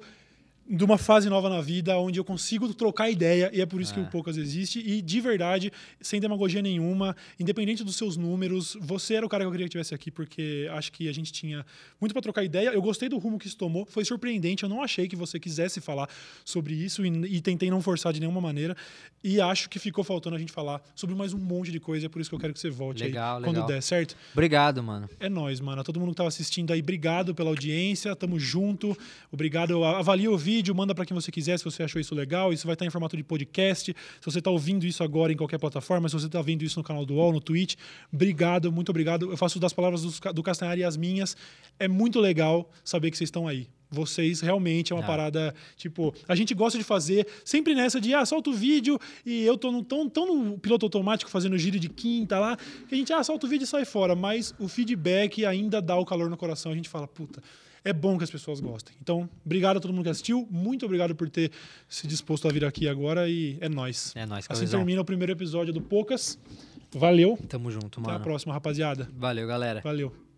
de uma fase nova na vida onde eu consigo trocar ideia e é por isso que É. o Poucas existe e de verdade, sem demagogia nenhuma, independente dos seus números, você era o cara que eu queria que tivesse aqui porque acho que a gente tinha muito para trocar ideia. Eu gostei do rumo que isso tomou, foi surpreendente, eu não achei que você quisesse falar sobre isso e, e tentei não forçar de nenhuma maneira e acho que ficou faltando a gente falar sobre mais um monte de coisa, é por isso que eu quero que você volte Legal, aí legal. quando der, certo? Obrigado, mano. É nóis, mano. A todo mundo que tava assistindo aí, obrigado pela audiência. Tamo junto. Obrigado. Avalie o vídeo, manda para quem você quiser se você achou isso legal. Isso vai estar em formato de podcast. Se você tá ouvindo isso agora em qualquer plataforma, se você tá vendo isso no canal do UOL, no Twitch, obrigado, muito obrigado. Eu faço das palavras Ca- do Castanhari as minhas. É muito legal saber que vocês estão aí. Vocês realmente é uma Ah. parada, tipo, a gente gosta de fazer sempre nessa de, ah, solta o vídeo e eu tô no, tão, tão no piloto automático fazendo giro de quinta lá, que a gente, ah, solta o vídeo e sai fora, mas o feedback ainda dá o calor no coração. A gente fala, puta, é bom que as pessoas gostem. Então, obrigado a todo mundo que assistiu, muito obrigado por ter se disposto a vir aqui agora e é nóis. É nóis, Assim termina o primeiro episódio do Poucas. Valeu. Tamo junto, Até a mano. próxima, rapaziada. Valeu, galera. Valeu.